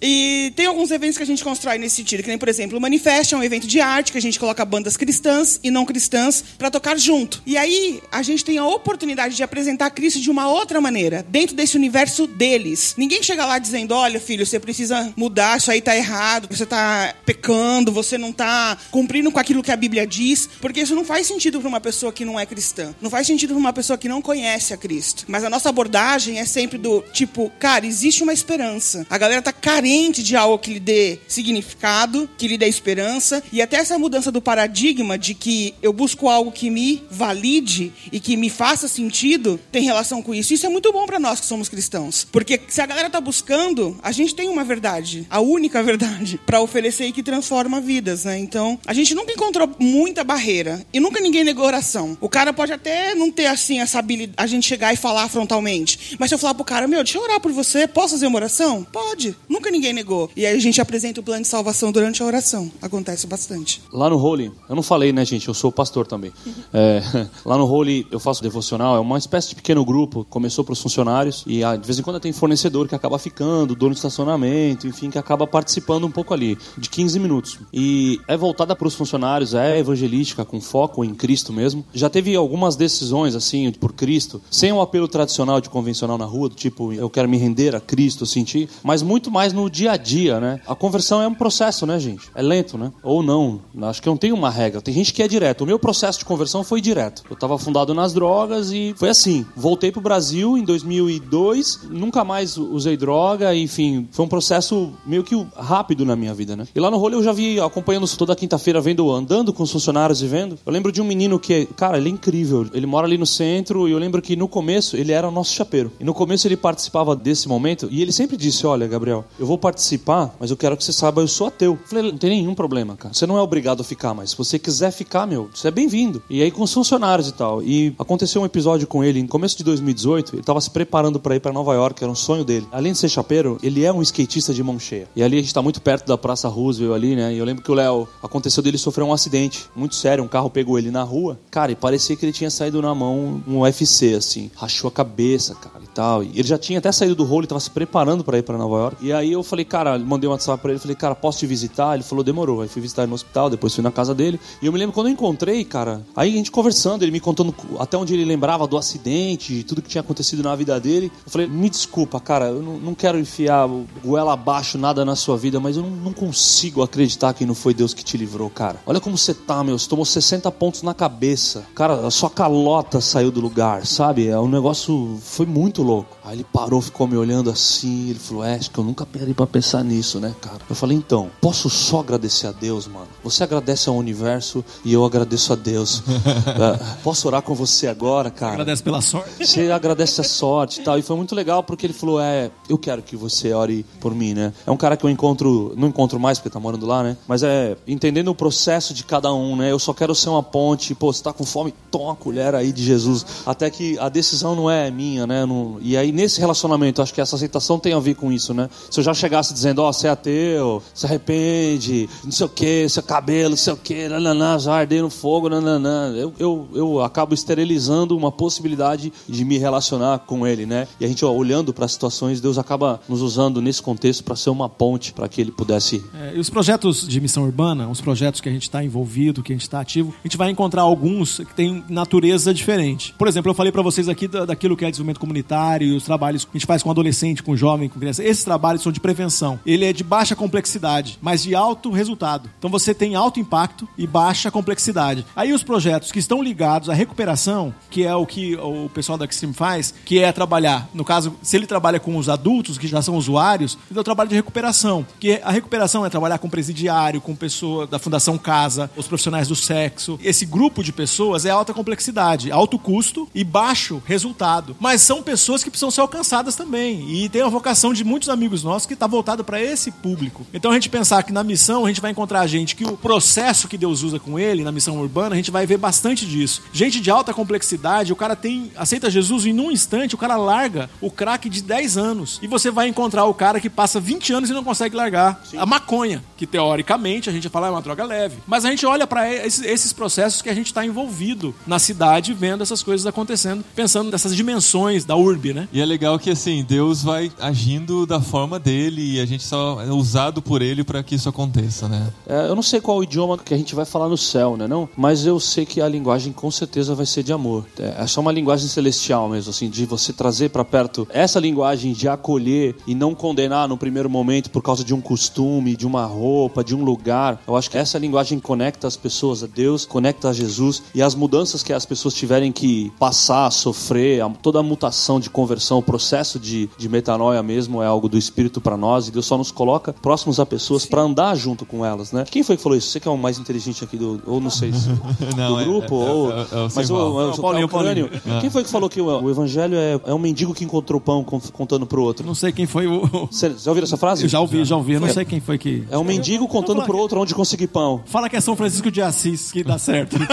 [SPEAKER 4] E tem alguns eventos que a gente constrói nesse sentido, que nem, por exemplo, o Manifest é um evento de arte que a gente coloca bandas cristãs e não cristãs para tocar junto. E aí a gente tem a oportunidade de apresentar Cristo de uma outra maneira, dentro desse universo deles. Ninguém chega lá dizendo: "Olha, filho, você precisa mudar, isso aí tá errado, você tá pecando, você não tá cumprindo com aquilo que a Bíblia diz", porque isso não faz sentido para uma pessoa que não é cristã. Não faz sentido para uma pessoa que não conhece a Cristo. Mas a nossa abordagem é sempre do tipo, cara, existe uma esperança. A galera tá carente de algo que lhe dê significado, que lhe dê esperança, e até essa mudança do paradigma de que eu busco algo que me valide e que me faça sentido, tem relação com isso. Isso é muito bom para nós que somos cristãos, porque se a galera tá buscando, a gente tem uma verdade, a única verdade para oferecer e que transforma vidas, né? Então, a gente nunca encontrou muita barreira e nunca ninguém negou oração. O cara pode até não ter assim essa habilidade, a gente chegar e falar frontalmente, mas se eu falar pro cara, meu, deixa eu orar por você, posso fazer uma oração? Pode. Nunca ninguém negou. E aí a gente apresenta o plano de salvação durante a oração. Acontece bastante.
[SPEAKER 5] Lá no Holy, eu não falei, né, gente? Eu sou pastor também. É, lá no Holy eu faço devocional, é uma espécie de pequeno grupo. Começou para os funcionários e ah, de vez em quando tem fornecedor que acaba ficando, dono de estacionamento, enfim, que acaba participando um pouco ali, de 15 minutos. E é voltada para os funcionários, é evangelística, com foco em Cristo mesmo. Já teve algumas decisões, assim, por Cristo, sem o apelo tradicional de convencional na rua, do tipo, eu quero me render a Cristo, sentir, mas muito mais no dia a dia, né? A conversão é um processo, né, gente? É lento, né? Ou não. Acho que não tem uma regra. Tem gente que é direto. O meu processo de conversão foi direto. Eu estava fundado nas drogas e foi assim. Voltei pro Brasil em 2002, nunca mais usei droga, enfim, foi um processo meio que rápido na minha vida, né? E lá no rolê eu já vi acompanhando toda quinta-feira, vendo, andando com os funcionários e vendo. Eu lembro de um menino que, cara, ele é incrível. Ele mora ali no centro e eu lembro que no começo ele era o nosso chapeiro. E no começo ele participava desse momento e ele sempre disse: Olha, Gabriel, eu vou participar, mas eu quero que você saiba, eu sou ateu. Eu falei: Não tem nenhum problema, cara. Você não é obrigado a ficar, mas se você quiser ficar, meu, você é bem-vindo. E aí com os funcionários e tal. E aconteceu um episódio com ele em começo de 2018. Ele tava se preparando para ir para Nova York, era um sonho dele. Além de ser chapeiro, ele é um skatista de mão cheia. E ali a gente tá muito perto da Praça Roosevelt ali, né? E eu lembro que o Léo aconteceu dele sofrer um acidente muito sério. Um carro pegou ele na rua. Cara, e parecia que ele tinha saído na mão um UFC, assim. Rachou a cabeça, cara, e tal. E ele já tinha até saído do rolo, ele tava se preparando para ir para Nova York. E aí eu falei, cara, mandei um WhatsApp pra ele, falei, cara, posso te visitar? Ele falou, demorou. Aí fui visitar ele no hospital, depois fui na casa dele. E eu me lembro quando eu encontrei, cara, aí a gente conversando, ele me contando até onde ele lembrava do acidente, de tudo que tinha acontecido na vida dele. Eu falei, me desculpa, cara, eu não, não quero enfiar goela abaixo nada na sua vida, mas eu não, não consigo acreditar que não foi Deus que te livrou, cara. Olha como você tá, meu. Você tomou 60 pontos na cabeça. Cara, a sua calota saiu do lugar, sabe? É um negócio. Foi muito louco. Aí ele parou, ficou me olhando assim. Ele falou: É, acho que eu nunca parei pra pensar nisso, né, cara? Eu falei: Então, posso só agradecer a Deus, mano? Você agradece ao universo e eu agradeço a Deus. É, posso orar com você agora, cara?
[SPEAKER 3] Agradece pela sorte.
[SPEAKER 5] Você agradece a sorte e tal. E foi muito legal porque ele falou: É, eu quero que você ore por mim, né? É um cara que eu encontro, não encontro mais porque tá morando lá, né? Mas é entendendo o processo de cada um, né? Eu só quero ser uma ponte. Pô, você tá com fome? Toma uma colher aí de Jesus. Até que a decisão não é minha, né? Não... E aí nesse relacionamento, acho que essa aceitação tem a ver com isso, né? Se eu já chegasse dizendo: Ó, oh, você é ateu, se arrepende, não sei o que, seu cabelo, não sei o que, nananã, já ardei no fogo, nananã. Eu, eu, eu acabo esterilizando uma possibilidade de me relacionar com ele, né? E a gente, ó, olhando para as situações, Deus acaba nos usando nesse contexto para ser uma ponte para que ele pudesse.
[SPEAKER 3] É, e os projetos de missão urbana, os projetos que a gente está envolvido, que a gente está ativo, a gente vai encontrar alguns que têm natureza diferente. Por exemplo, eu falei para vocês aqui da, daquilo que é desenvolvimento comunitário e os trabalhos que a gente faz com adolescente, com jovem, com criança. Esses trabalhos são de prevenção. Ele é de baixa complexidade, mas de alto resultado. Então você tem alto impacto e baixa complexidade. Aí os projetos que estão ligados à recuperação, que é o que o pessoal da Extreme faz, que é trabalhar, no caso, se ele trabalha com os adultos, que já são usuários, então é o trabalho de recuperação. Que a recuperação é trabalhar com presidiário, com pessoa da Fundação Casa, os profissionais do sexo. Esse grupo de pessoas é alta complexidade, alto custo e baixo resultado. Mas são pessoas que precisam ser alcançadas também. E tem a vocação de muitos amigos nossos que está voltado para esse público. Então a gente pensar que na missão a gente vai encontrar gente que o processo que Deus usa com ele, na missão urbana, a gente vai ver bastante disso. Gente de alta complexidade, o cara tem aceita Jesus e num instante o cara larga o crack de 10 anos. E você vai encontrar o cara que passa 20 anos e não consegue largar. A maconha, que teoricamente a gente fala é uma droga leve. Mas a gente olha para esses, esses processos que a gente está envolvido na cidade, vendo essas coisas acontecendo, pensando nessas dimensões da urbe, né?
[SPEAKER 2] E é legal que assim, Deus vai agindo da forma dele e a gente só é usado por ele para que isso aconteça, né?
[SPEAKER 5] É, eu não sei qual idioma que a gente vai falar no céu, né? Não? Mas eu sei que a linguagem com certeza vai ser de amor. É, é só uma linguagem celestial mesmo, assim, de você trazer para perto essa linguagem de acolher e não condenar no primeiro momento por causa de um costume, de uma roupa, de um lugar. Eu acho que essa linguagem conecta as pessoas a Deus, conecta a Jesus e as mudanças que as pessoas tiverem que passar, sofrer, toda a mutação de conversão, o processo de, de metanoia mesmo é algo do Espírito para nós e Deus só nos coloca próximos a pessoas para andar junto com elas, né? Quem foi que falou isso? Você que é o mais inteligente aqui do, ou não sei, se-
[SPEAKER 2] Não,
[SPEAKER 5] do
[SPEAKER 2] é-
[SPEAKER 5] grupo,
[SPEAKER 2] é- é-
[SPEAKER 5] ou,
[SPEAKER 2] é- é o
[SPEAKER 5] mas o, o,
[SPEAKER 3] Paulinho. Paulinho.
[SPEAKER 5] Quem foi que falou que o, o evangelho é, é um mendigo que encontrou pão con- contando pro outro?
[SPEAKER 3] Não sei quem foi o.
[SPEAKER 5] Você já ouviram essa frase?
[SPEAKER 3] Eu já ouvi, já ouvi. Eu não sei quem foi que.
[SPEAKER 5] É um mendigo contando pro outro onde conseguir pão.
[SPEAKER 3] Fala que é São Francisco de Assis que dá certo.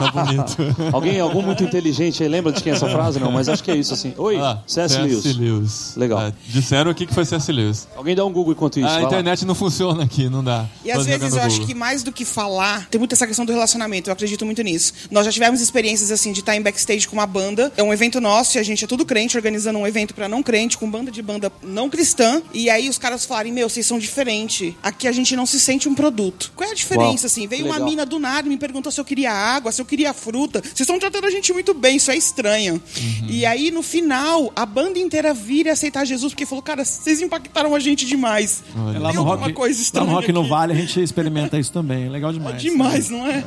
[SPEAKER 2] Tá bonito.
[SPEAKER 5] Alguém, algum muito inteligente aí lembra de quem é essa frase? Não, mas acho que é isso assim. Oi,
[SPEAKER 2] Ah,
[SPEAKER 5] C.S. Lewis.
[SPEAKER 2] Lewis.
[SPEAKER 5] Legal.
[SPEAKER 2] É, disseram aqui que foi C.S. Lewis.
[SPEAKER 5] Alguém dá um Google enquanto isso.
[SPEAKER 2] a
[SPEAKER 5] lá.
[SPEAKER 2] internet não funciona aqui, não dá.
[SPEAKER 4] E às vezes eu acho que mais do que falar, tem muito essa questão do relacionamento. Eu acredito muito nisso. Nós já tivemos experiências assim de estar em backstage com uma banda. É um evento nosso e a gente é tudo crente, organizando um evento pra não crente, com banda de banda não cristã. E aí os caras falarem: Meu, vocês são diferentes. Aqui a gente não se sente um produto. Qual é a diferença,
[SPEAKER 5] Uau,
[SPEAKER 4] assim? Veio uma mina do nada e me perguntou se eu queria água, se eu queria fruta. Vocês estão tratando a gente muito bem, isso é estranho.
[SPEAKER 5] Uhum.
[SPEAKER 4] E aí, no final, a banda inteira vira e aceitar Jesus, porque falou: Cara, vocês impactaram a gente demais.
[SPEAKER 3] É lá
[SPEAKER 4] Tem
[SPEAKER 3] no
[SPEAKER 4] alguma
[SPEAKER 3] Rock,
[SPEAKER 4] coisa
[SPEAKER 3] lá
[SPEAKER 4] estranha
[SPEAKER 3] no Rock no
[SPEAKER 4] aqui.
[SPEAKER 3] Vale a gente experimenta isso também. Legal demais.
[SPEAKER 4] Demais, não é?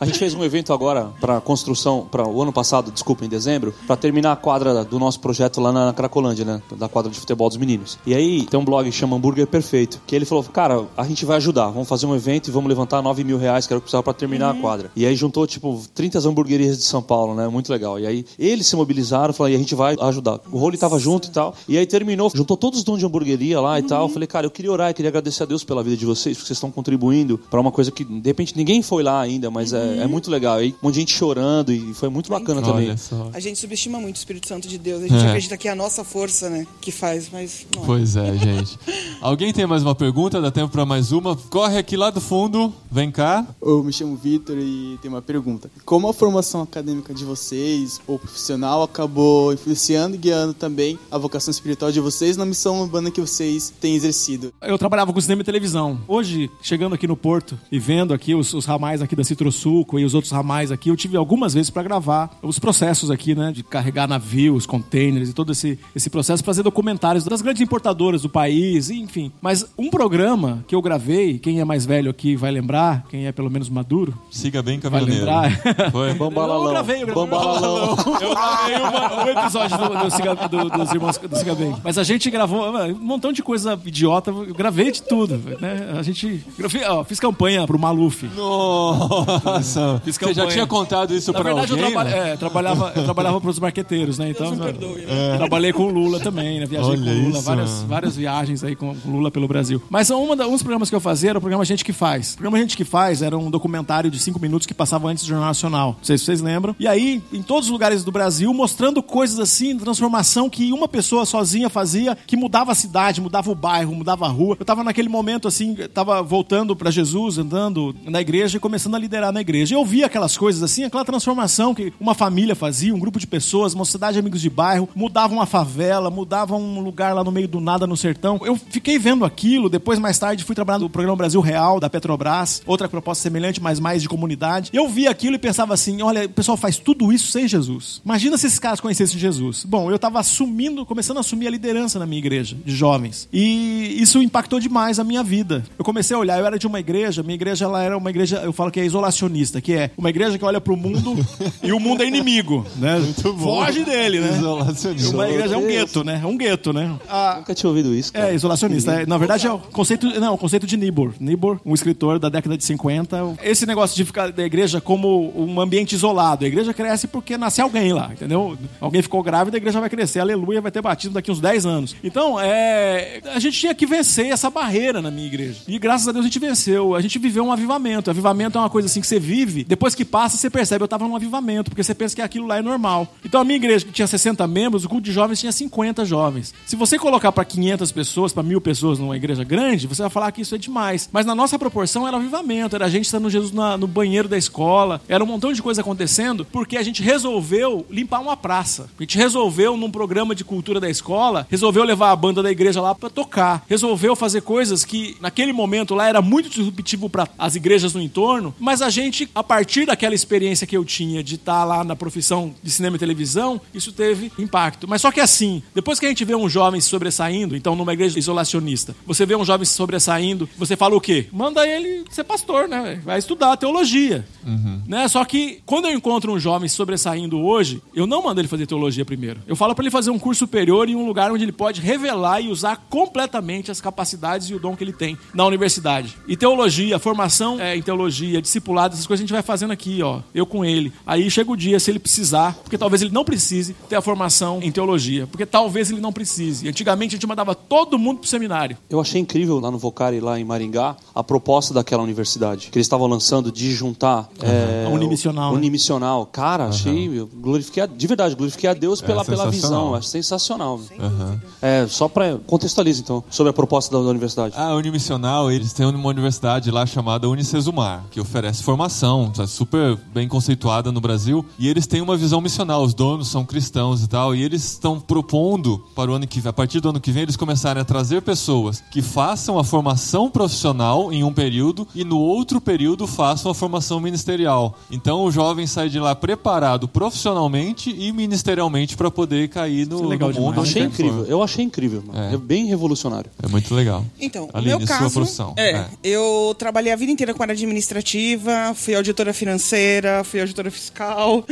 [SPEAKER 5] A gente fez um evento agora para construção, para o ano passado, desculpa, em dezembro, para terminar a quadra do nosso projeto lá na Cracolândia, né? Da quadra de futebol dos meninos. E aí tem um blog que chama Hambúrguer Perfeito, que ele falou: Cara, a gente vai ajudar, vamos fazer um evento e vamos levantar 9 mil reais, que era o que precisava para terminar a quadra. E aí juntou, tipo, 30 hamburguerias de São Paulo, né? Muito legal. E aí eles se mobilizaram, falaram: E a gente vai ajudar. O Rony tava junto e tal. E aí terminou, juntou todos os donos de hamburgueria lá e tal. Eu falei: Cara, eu queria orar, eu queria agradecer a Deus pela vida de vocês, porque vocês estão contribuindo para uma coisa que, de repente, ninguém foi lá ainda, mas é, é muito legal. Aí um monte de gente chorando e foi muito bacana também.
[SPEAKER 4] A gente subestima muito o Espírito Santo de Deus. A gente
[SPEAKER 2] É.
[SPEAKER 4] acredita que é a nossa força, né? Que faz, mas não. é.
[SPEAKER 2] Pois é, gente. Alguém tem mais uma pergunta? Dá tempo pra mais uma? Corre aqui lá do fundo. Vem cá.
[SPEAKER 8] Eu me chamo Vitor e tenho uma pergunta. Como a formação acadêmica de vocês, ou profissional, acabou influenciando e guiando também a vocação espiritual de vocês na missão urbana que vocês têm exercido?
[SPEAKER 3] Eu trabalhava com cinema e televisão. Hoje, chegando aqui no Porto e vendo aqui os, os ramais aqui da Citrosuco e os outros ramais aqui, eu tive algumas vezes para gravar os processos aqui, né? De carregar navios, containers e todo esse, esse processo, fazer documentários das grandes importadoras do país, enfim. Mas um programa que eu gravei, quem é mais velho aqui vai lembrar, quem é pelo menos maduro,
[SPEAKER 2] Siga bem,
[SPEAKER 3] vai
[SPEAKER 2] caminhoneiro.
[SPEAKER 3] lembrar.
[SPEAKER 2] Foi?
[SPEAKER 5] Bambalalão.
[SPEAKER 3] Eu gravei, eu gravei.
[SPEAKER 5] Bambalalão.
[SPEAKER 3] Eu gravei uma- um episódio do, do, do- dos irmãos do Siga Bem. Mas a gente gravou um montão de coisa idiota. Eu gravei de tudo. Né? A gente. Eu fiz, ó, fiz campanha pro Maluf.
[SPEAKER 2] Nossa.
[SPEAKER 3] Fiz
[SPEAKER 2] Você já
[SPEAKER 3] campanha.
[SPEAKER 2] tinha contado isso
[SPEAKER 3] Na
[SPEAKER 2] pra
[SPEAKER 3] verdade,
[SPEAKER 2] alguém?
[SPEAKER 3] eu, traba-
[SPEAKER 2] né?
[SPEAKER 3] é, trabalhava, eu trabalhava pros marqueteiros, né? Então,
[SPEAKER 4] Deus me perdoe, né?
[SPEAKER 3] trabalhei com o Lula também, né? Viajei
[SPEAKER 2] Olha
[SPEAKER 3] com o Lula,
[SPEAKER 2] isso,
[SPEAKER 3] várias,
[SPEAKER 2] mano.
[SPEAKER 3] várias viagens aí com o Lula pelo Brasil. Mas uma da, um dos programas que eu fazia era o programa Gente que Faz. O programa Gente que Faz era um documentário de cinco minutos que passava antes do Jornal Nacional. Não sei se vocês lembram. E aí, em todos os lugares do Brasil, mostrando coisas assim, transformação que uma pessoa sozinha fazia, que mudava a cidade, mudava o bairro, mudava a rua. Eu tava naquele momento assim, tava voltando para Jesus, andando na igreja e começando a liderar na igreja. Eu via aquelas coisas assim, aquela transformação que uma família fazia, um grupo de pessoas, uma sociedade de amigos de bairro, mudava uma favela, mudava um lugar lá no meio do nada no sertão. Eu fiquei vendo aquilo, depois mais tarde fui trabalhar no programa Brasil Real da Petrobras, outra proposta semelhante, mas mais de comunidade. Eu via aquilo e pensava assim, olha, o pessoal faz tudo isso sem Jesus. Imagina se esses caras conhecessem Jesus. Bom, eu tava assumindo, começando a assumir a liderança na minha igreja de jovens. E isso impactou demais a minha vida. Eu comecei a olhar, eu era de uma igreja, minha igreja ela era uma igreja, eu falo que é isolacionista, que é uma igreja que olha pro mundo e o mundo é inimigo, né? Foge dele, né?
[SPEAKER 2] Isolacionista.
[SPEAKER 3] Uma igreja é um gueto, né? É um gueto, né? A-
[SPEAKER 5] Nunca tinha ouvido isso, cara.
[SPEAKER 3] é, isolacionista. É, na verdade, é o conceito. Não, o conceito de Niebuhr. Niebuhr, um escritor da década de 50. Esse negócio de ficar da igreja como um ambiente isolado. A igreja cresce porque nasce alguém lá, entendeu? Alguém ficou grávida, a igreja vai crescer. Aleluia, vai ter batismo daqui uns 10 anos. Então, é, a gente tinha que vencer essa barreira na minha igreja. E graças a Deus a gente venceu. A gente viveu um avivamento. Avivamento é uma coisa assim que você vive, depois que passa, você percebe. Eu tava num avivamento, porque você pensa que aquilo lá é normal. Então, a minha igreja, que tinha 60 membros, o culto de jovens tinha 50 jovens. Se você colocar para 500 pessoas, para mil pessoas numa igreja grande, você vai falar que isso é demais. Mas na nossa proporção era avivamento, era a gente estando Jesus na- no banheiro da escola, era um montão de coisa acontecendo, porque a gente resolveu limpar uma praça. A gente resolveu, num programa de cultura da escola, resolveu levar a banda da igreja lá para tocar. Resolveu fazer coisas que naquele momento lá era muito disruptivo para as igrejas no entorno, mas a gente, a partir daquela experiência que eu tinha de estar lá na profissão de cinema e televisão, isso teve impacto. Mas só que assim, depois que a gente vê um jovem sobressaindo, então numa igreja isolacionista, você vê um jovem sobressaindo, você fala o quê? Manda ele ser pastor, né? Vai estudar teologia. Né? Só que quando eu encontro um jovem sobressaindo hoje, eu não mando ele fazer teologia primeiro. Eu falo para ele fazer um curso superior em um lugar onde ele pode revelar e usar completamente as capacidades e o dom que ele tem na universidade. E teologia, formação é, em teologia, discipulado, essas coisas a gente vai fazendo aqui, ó. Eu com ele. Aí chega o dia, se ele precisar, porque talvez ele não precise ter a formação em teologia, porque talvez ele não precise. Antigamente a gente mandava todo mundo pro seminário.
[SPEAKER 5] Eu achei incrível lá no Vocari, lá em Maringá, a proposta daquela universidade. Que eles estavam lançando de juntar. é,
[SPEAKER 3] A unimissional, né?
[SPEAKER 5] Unimissional. Cara, achei. eu glorifiquei, a- de verdade, glorifiquei a Deus pela, pela
[SPEAKER 2] sensacional.
[SPEAKER 5] visão. Acho sensacional. É, só pra. Contextualiza então, sobre a proposta da, da universidade.
[SPEAKER 2] A Unimissional, eles têm uma universidade lá chamada Unicesumar, que oferece formação, tá super bem conceituada no Brasil, e eles têm uma visão missional, os donos são cristãos e tal, e eles estão propondo para o ano que vem, a partir do ano que vem, eles começarem a trazer pessoas que façam a formação profissional em um período e no outro período façam a formação ministerial. Então o jovem sai de lá preparado profissionalmente e ministerialmente para poder cair no,
[SPEAKER 3] Isso é legal
[SPEAKER 2] no mundo.
[SPEAKER 3] demais.
[SPEAKER 5] Eu achei incrível. Eu achei incrível, mano.
[SPEAKER 2] É.
[SPEAKER 5] É bem revolucionário.
[SPEAKER 2] É muito legal.
[SPEAKER 4] Então,
[SPEAKER 2] Aline,
[SPEAKER 4] no meu
[SPEAKER 2] sua
[SPEAKER 4] caso,
[SPEAKER 2] profissão.
[SPEAKER 4] É,
[SPEAKER 2] É.
[SPEAKER 4] eu trabalhei a vida inteira com a área administrativa, fui auditora financeira, fui auditora fiscal,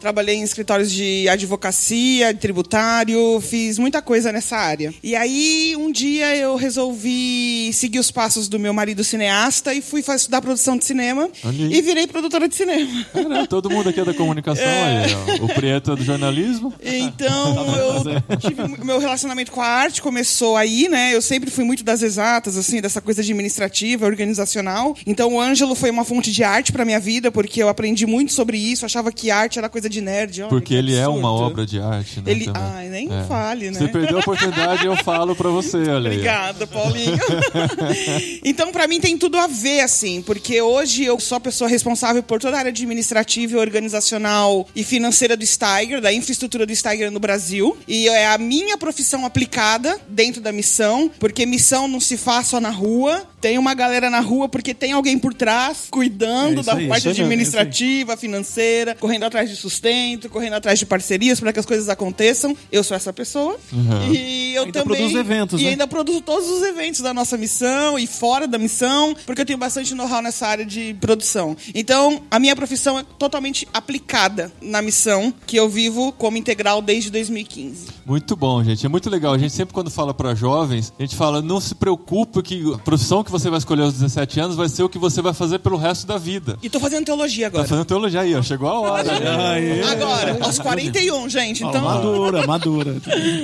[SPEAKER 4] trabalhei em escritórios de advocacia, de tributário, fiz muita coisa nessa área. E aí, um dia eu resolvi seguir os passos do meu marido cineasta e fui estudar produção de cinema
[SPEAKER 2] aí.
[SPEAKER 4] e virei produtora de cinema.
[SPEAKER 2] É? Todo mundo aqui é da comunicação aí, ó. O Prieto é do jornalismo.
[SPEAKER 4] Então, eu tive o meu relacionamento com a arte começou aí, né? Eu sempre fui muito das exatas, assim, dessa coisa administrativa, organizacional. Então, o Ângelo foi uma fonte de arte pra minha vida, porque eu aprendi muito sobre isso, achava que arte era coisa de nerd. Olha,
[SPEAKER 2] Porque
[SPEAKER 4] que
[SPEAKER 2] ele é
[SPEAKER 4] absurdo.
[SPEAKER 2] uma obra de arte, né?
[SPEAKER 4] Ele,
[SPEAKER 2] também.
[SPEAKER 4] ai, nem
[SPEAKER 2] É.
[SPEAKER 4] fale, né?
[SPEAKER 2] Você perdeu a oportunidade, eu falo pra você, olha.
[SPEAKER 4] Obrigada, Paulinho. então, pra mim tem tudo a ver, assim, porque hoje eu sou a pessoa responsável por toda a área administrativa, organizacional e financeira do Steiger, da infraestrutura do Steiger no Brasil. E é a minha profissão aplicada dentro da missão, porque missão não se faz só na rua. Tem uma galera na rua porque tem alguém por trás cuidando
[SPEAKER 3] É
[SPEAKER 4] da
[SPEAKER 3] aí,
[SPEAKER 4] parte administrativa, financeira, correndo atrás de sustento, correndo atrás de parcerias para que as coisas aconteçam. Eu sou essa pessoa. E eu
[SPEAKER 3] Ainda
[SPEAKER 4] também.
[SPEAKER 3] produz eventos,
[SPEAKER 4] e
[SPEAKER 3] né?
[SPEAKER 4] ainda produzo todos os eventos da nossa missão e fora da missão, porque eu tenho bastante know-how nessa área de produção. Então, a minha profissão é totalmente aplicada na missão que eu vivo como integral desde 2015.
[SPEAKER 2] Muito bom, gente. É muito legal. A gente sempre, quando fala pra jovens, a gente fala: não se preocupe que a profissão que você vai escolher aos 17 anos vai ser o que você vai fazer pelo resto da vida.
[SPEAKER 4] E tô fazendo teologia
[SPEAKER 2] Tá
[SPEAKER 4] agora.
[SPEAKER 2] fazendo teologia aí, ó. Chegou a hora. né?
[SPEAKER 4] Agora, aos 41, gente. Então,
[SPEAKER 3] Madura, madura.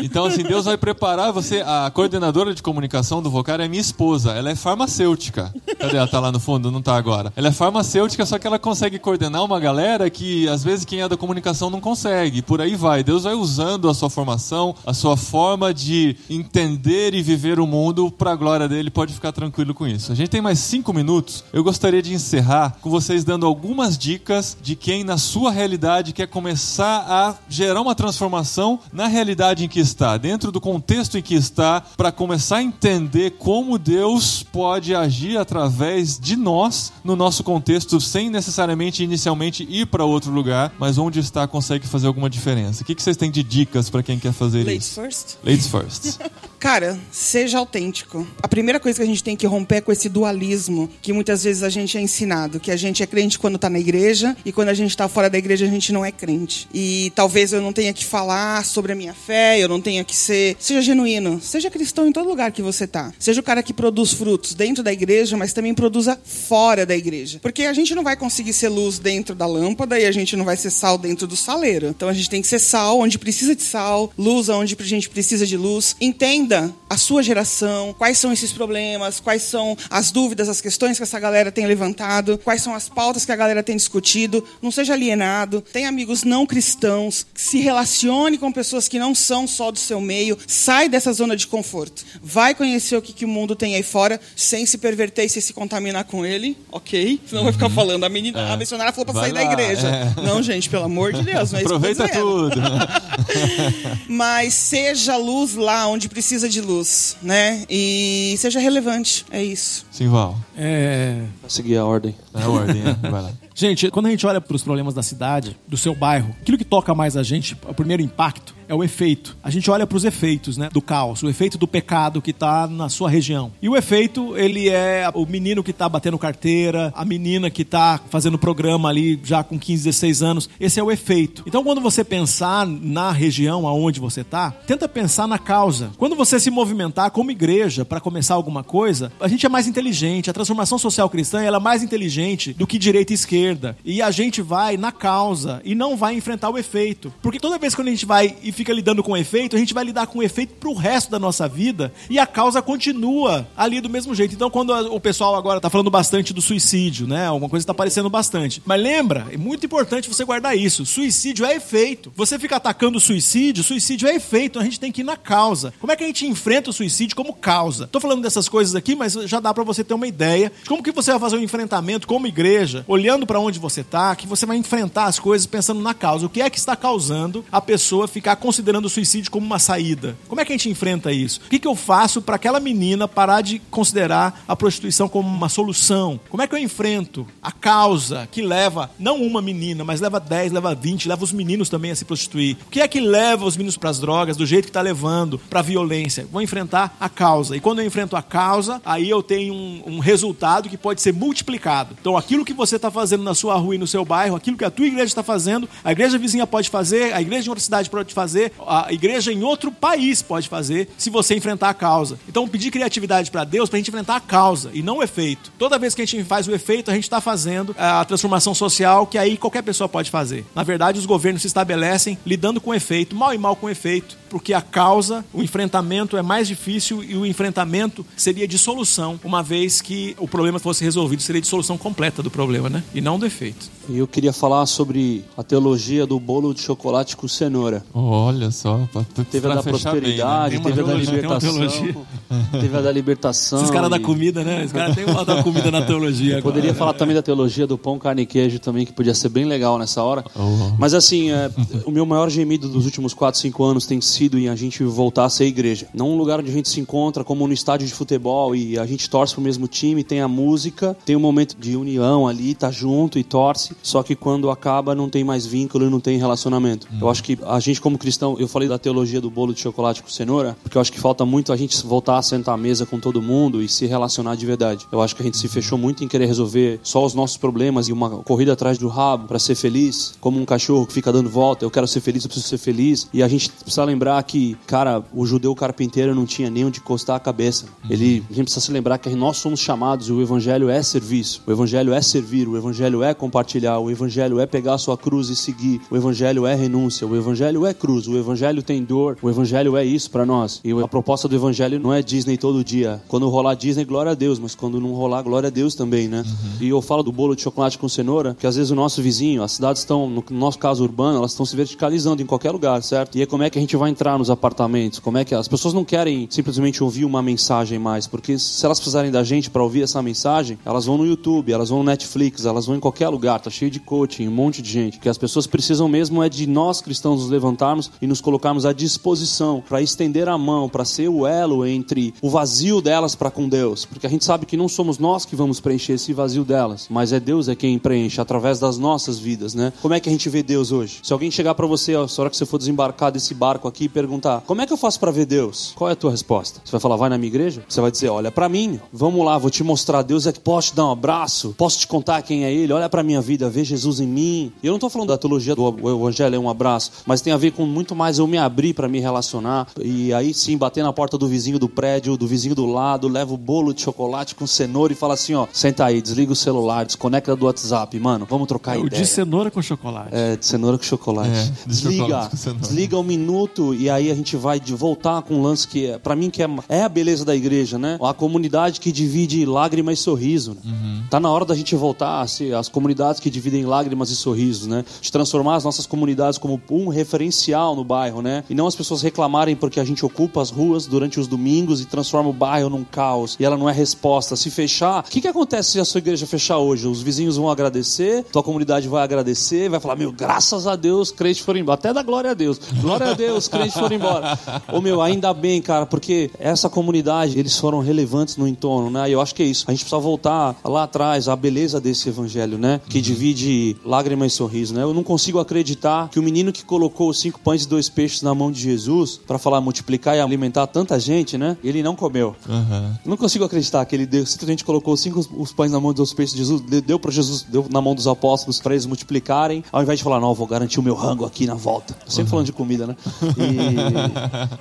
[SPEAKER 2] Então, assim, Deus vai preparar você. A coordenadora de comunicação do Vocar é minha esposa. Ela é farmacêutica. Cadê ela? Tá lá no fundo? Não tá agora. Ela é farmacêutica, só que ela consegue coordenar uma galera que, às vezes, quem é da comunicação não consegue. Por aí vai. Deus vai usando a sua formação, a sua forma de entender e viver o mundo pra glória dele. Pode ficar tranquilo com isso. A gente tem mais cinco minutos. Eu gostaria de encerrar com vocês dando algumas dicas de quem, na sua realidade, quer começar a gerar uma transformação na realidade em que está, dentro do contexto em que está, para começar a entender como Deus pode agir através de nós no nosso contexto, sem necessariamente inicialmente ir para outro lugar, mas onde está consegue fazer alguma diferença. O que vocês têm de dicas para quem quer fazer
[SPEAKER 4] ladies
[SPEAKER 2] isso?
[SPEAKER 4] first.
[SPEAKER 2] Ladies first.
[SPEAKER 4] Cara, seja autêntico. A primeira coisa que a gente tem que romper é com esse dualismo que muitas vezes a gente é ensinado, que a gente é crente quando tá na igreja e quando a gente tá fora da igreja a gente não é crente. E talvez eu não tenha que falar sobre a minha fé, eu não tenha que ser, seja genuíno, seja cristão em todo lugar que você tá. Seja o cara que produz frutos dentro da igreja, mas também produza fora da igreja. Porque a gente não vai conseguir ser luz dentro da lâmpada e a gente não vai ser sal dentro do saleiro. Então a gente tem que ser sal onde precisa de sal, luz onde a gente precisa de luz. Entenda a sua geração, quais são esses problemas, quais são as dúvidas, as questões que essa galera tem levantado, quais são as pautas que a galera tem discutido. Não seja alienado, tenha amigos não cristãos, se relacione com pessoas que não são só do seu meio, sai dessa zona de conforto. Vai conhecer o que, que o mundo tem aí fora, sem se perverter e sem se contaminar com ele, ok? Senão vai ficar falando, a menina, a missionária falou pra
[SPEAKER 2] Vai
[SPEAKER 4] sair da
[SPEAKER 2] lá,
[SPEAKER 4] igreja.
[SPEAKER 2] é.
[SPEAKER 4] Não, gente, pelo amor de Deus, não é
[SPEAKER 2] Aproveita tudo.
[SPEAKER 4] Mas seja luz lá onde precisa de luz, né? E seja relevante, é isso.
[SPEAKER 2] Simval.
[SPEAKER 3] É.
[SPEAKER 5] Pra seguir a ordem.
[SPEAKER 2] É a ordem, né? Vai lá.
[SPEAKER 3] Gente, quando a gente olha para os problemas da cidade, do seu bairro, aquilo que toca mais a gente, o primeiro impacto, é o efeito. A gente olha para os efeitos, né, do caos, o efeito do pecado que está na sua região. E o efeito, ele é o menino que está batendo carteira, a menina que está fazendo programa ali já com 15, 16 anos. Esse é o efeito. Então, quando você pensar na região aonde você está, tenta pensar na causa. Quando você se movimentar como igreja para começar alguma coisa, a gente é mais inteligente. A transformação social cristã ela é mais inteligente do que direita e esquerda. E a gente vai na causa e não vai enfrentar o efeito. Porque toda vez que a gente vai e fica lidando com o efeito, a gente vai lidar com o efeito pro resto da nossa vida e a causa continua ali do mesmo jeito. Então, quando o pessoal agora tá falando bastante do suicídio, né? Alguma coisa tá aparecendo bastante. Mas lembra, é muito importante você guardar isso. Suicídio é efeito. Você fica atacando o suicídio, suicídio é efeito. A gente tem que ir na causa. Como é que a gente enfrenta o suicídio como causa? Tô falando dessas coisas aqui, mas já dá pra você ter uma ideia de como que você vai fazer um enfrentamento como igreja, olhando pra onde você tá, que você vai enfrentar as coisas pensando na causa. O que é que está causando a pessoa ficar considerando o suicídio como uma saída? Como é que a gente enfrenta isso? O que, que eu faço para aquela menina parar de considerar a prostituição como uma solução? Como é que eu enfrento a causa que leva não uma menina, mas leva 10, leva 20, leva os meninos também a se prostituir? O que é que leva os meninos para as drogas do jeito que está levando, para a violência? Vou enfrentar a causa. E quando eu enfrento a causa, aí eu tenho um, um resultado que pode ser multiplicado. Então, aquilo que você está fazendo na sua rua e no seu bairro, aquilo que a tua igreja está fazendo, a igreja vizinha pode fazer, a igreja em outra cidade pode fazer, a igreja em outro país pode fazer, se você enfrentar a causa. Então, pedir criatividade para Deus para a gente enfrentar a causa e não o efeito. Toda vez que a gente faz o efeito, a gente está fazendo a transformação social que aí qualquer pessoa pode fazer. Na verdade, os governos se estabelecem lidando com o efeito, mal e mal com o efeito, porque a causa, o enfrentamento é mais difícil e o enfrentamento seria de solução, uma vez que o problema fosse resolvido, seria de solução completa do problema, né? E não do efeito.
[SPEAKER 5] E eu queria falar sobre a teologia do bolo de chocolate com cenoura.
[SPEAKER 2] Olha só, pra,
[SPEAKER 5] Teve a
[SPEAKER 2] pra
[SPEAKER 5] da
[SPEAKER 2] fechar bem,
[SPEAKER 5] prosperidade,
[SPEAKER 2] né?
[SPEAKER 5] Teve a da libertação. Teve a da libertação.
[SPEAKER 3] Esses caras da
[SPEAKER 5] e-
[SPEAKER 3] comida, né? Os caras têm uma da comida na teologia. agora.
[SPEAKER 5] Poderia falar também da teologia do pão, carne e queijo também, que podia ser bem legal nessa hora.
[SPEAKER 2] Oh.
[SPEAKER 5] Mas assim, é, o meu maior gemido dos últimos 4, 5 anos tem sido em a gente voltar a ser igreja. Não um lugar onde a gente se encontra como no estádio de futebol e a gente torce pro mesmo time, tem a música, tem um momento de união ali, tá junto e torce. Só que quando acaba não tem mais vínculo e não tem relacionamento. Eu acho que a gente como cristão, eu falei da teologia do bolo de chocolate com cenoura, porque eu acho que falta muito a gente voltar a sentar à mesa com todo mundo e se relacionar de verdade. Eu acho que a gente se fechou muito em querer resolver só os nossos problemas e uma corrida atrás do rabo para ser feliz, como um cachorro que fica dando volta, eu quero ser feliz, eu preciso ser feliz. E a gente precisa lembrar que, cara, o judeu carpinteiro não tinha nem onde encostar a cabeça. Ele, a gente precisa se lembrar que nós somos chamados, o evangelho é serviço, o evangelho é servir, o evangelho é compartilhar, o evangelho é pegar a sua cruz e seguir, o evangelho é renúncia, o evangelho é cruz, o evangelho tem dor, o evangelho é isso para nós. E a proposta do evangelho não é Disney todo dia. Quando rolar Disney, glória a Deus, mas quando não rolar, glória a Deus também, né? E eu falo do bolo de chocolate com cenoura, que às vezes o nosso vizinho, as cidades estão, no nosso caso urbano, elas estão se verticalizando em qualquer lugar, certo? E aí como é que a gente vai entrar nos apartamentos? Como é que as pessoas não querem simplesmente ouvir uma mensagem mais, porque se elas precisarem da gente para ouvir essa mensagem, elas vão no YouTube, elas vão no Netflix, elas vão em qualquer lugar, tá cheio de coaching, um monte de gente. Que as pessoas precisam mesmo é de nós cristãos nos levantarmos e nos colocarmos à disposição para estender a mão, para ser o elo entre o vazio delas para com Deus, porque a gente sabe que não somos nós que vamos preencher esse vazio delas, mas é Deus é quem preenche através das nossas vidas, né? Como é que a gente vê Deus hoje? Se alguém chegar para você, ó, na hora que você for desembarcar desse barco aqui, aqui e perguntar: como é que eu faço pra ver Deus? Qual é a tua resposta? Você vai falar: vai na minha igreja? Você vai dizer: olha pra mim, vamos lá, vou te mostrar. Deus é que posso te dar um abraço, posso te contar quem é Ele, olha pra minha vida, vê Jesus em mim. Eu não tô falando da teologia do Evangelho, é um abraço, mas tem a ver com muito mais eu me abrir pra me relacionar e aí sim bater na porta do vizinho do prédio, do vizinho do lado, leva o bolo de chocolate com cenoura e fala assim: ó, senta aí, desliga o celular, desconecta do WhatsApp, mano, vamos trocar
[SPEAKER 4] O
[SPEAKER 5] ideia.
[SPEAKER 4] de cenoura com chocolate.
[SPEAKER 5] É, de cenoura com chocolate.
[SPEAKER 2] É, de
[SPEAKER 5] desliga,
[SPEAKER 2] chocolate com
[SPEAKER 5] desliga um minuto e aí a gente vai de voltar com um lance que é, para mim que é, é a beleza da igreja, né? A comunidade que divide lágrima e sorriso. Né?
[SPEAKER 2] Uhum.
[SPEAKER 5] Tá na hora da gente voltar a ser as comunidades que dividem lágrimas e sorrisos, né? De transformar as nossas comunidades como um referencial no bairro, né? E não as pessoas reclamarem porque a gente ocupa as ruas durante os domingos e transforma o bairro num caos e ela não é resposta. Se fechar, o que, que acontece se a sua igreja fechar hoje? Os vizinhos vão agradecer, tua comunidade vai agradecer, vai falar: Meu, graças a Deus, crente foram embora. Até da glória a Deus. Glória a Deus, crente foram embora. Ô meu, ainda bem, cara, porque essa comunidade, eles foram relevantes no entorno, né? E eu acho que é isso. A gente precisa voltar lá atrás, à beleza desse evangelho, né? Que divide lágrima e sorriso, né? Eu não consigo acreditar que o menino que colocou os cinco pães e dois peixes na mão de Jesus para falar multiplicar e alimentar tanta gente, né? Ele não comeu. Eu não consigo acreditar que ele deu, simplesmente colocou os cinco os pães na mão dos peixes de Jesus, de- deu para Jesus, deu na mão dos apóstolos para eles multiplicarem, ao invés de falar, não, vou garantir o meu rango aqui na volta. Sempre falando de comida, né? E,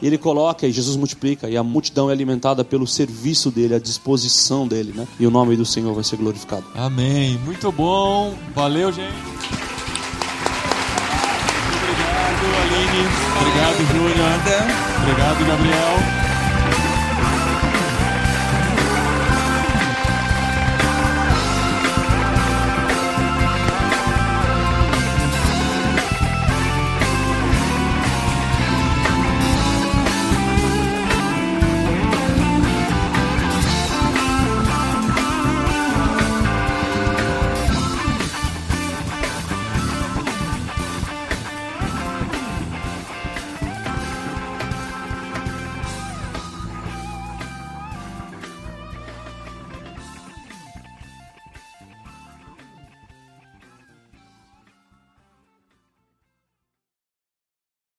[SPEAKER 5] e ele coloca e Jesus multiplica e a multidão é alimentada pelo serviço dele, a disposição dele, né? E o nome do Senhor vai ser glorificado.
[SPEAKER 2] Amém. Muito bom. Valeu, gente.
[SPEAKER 4] Obrigado, Aline. Obrigado, Júnior. Obrigado, Gabriel.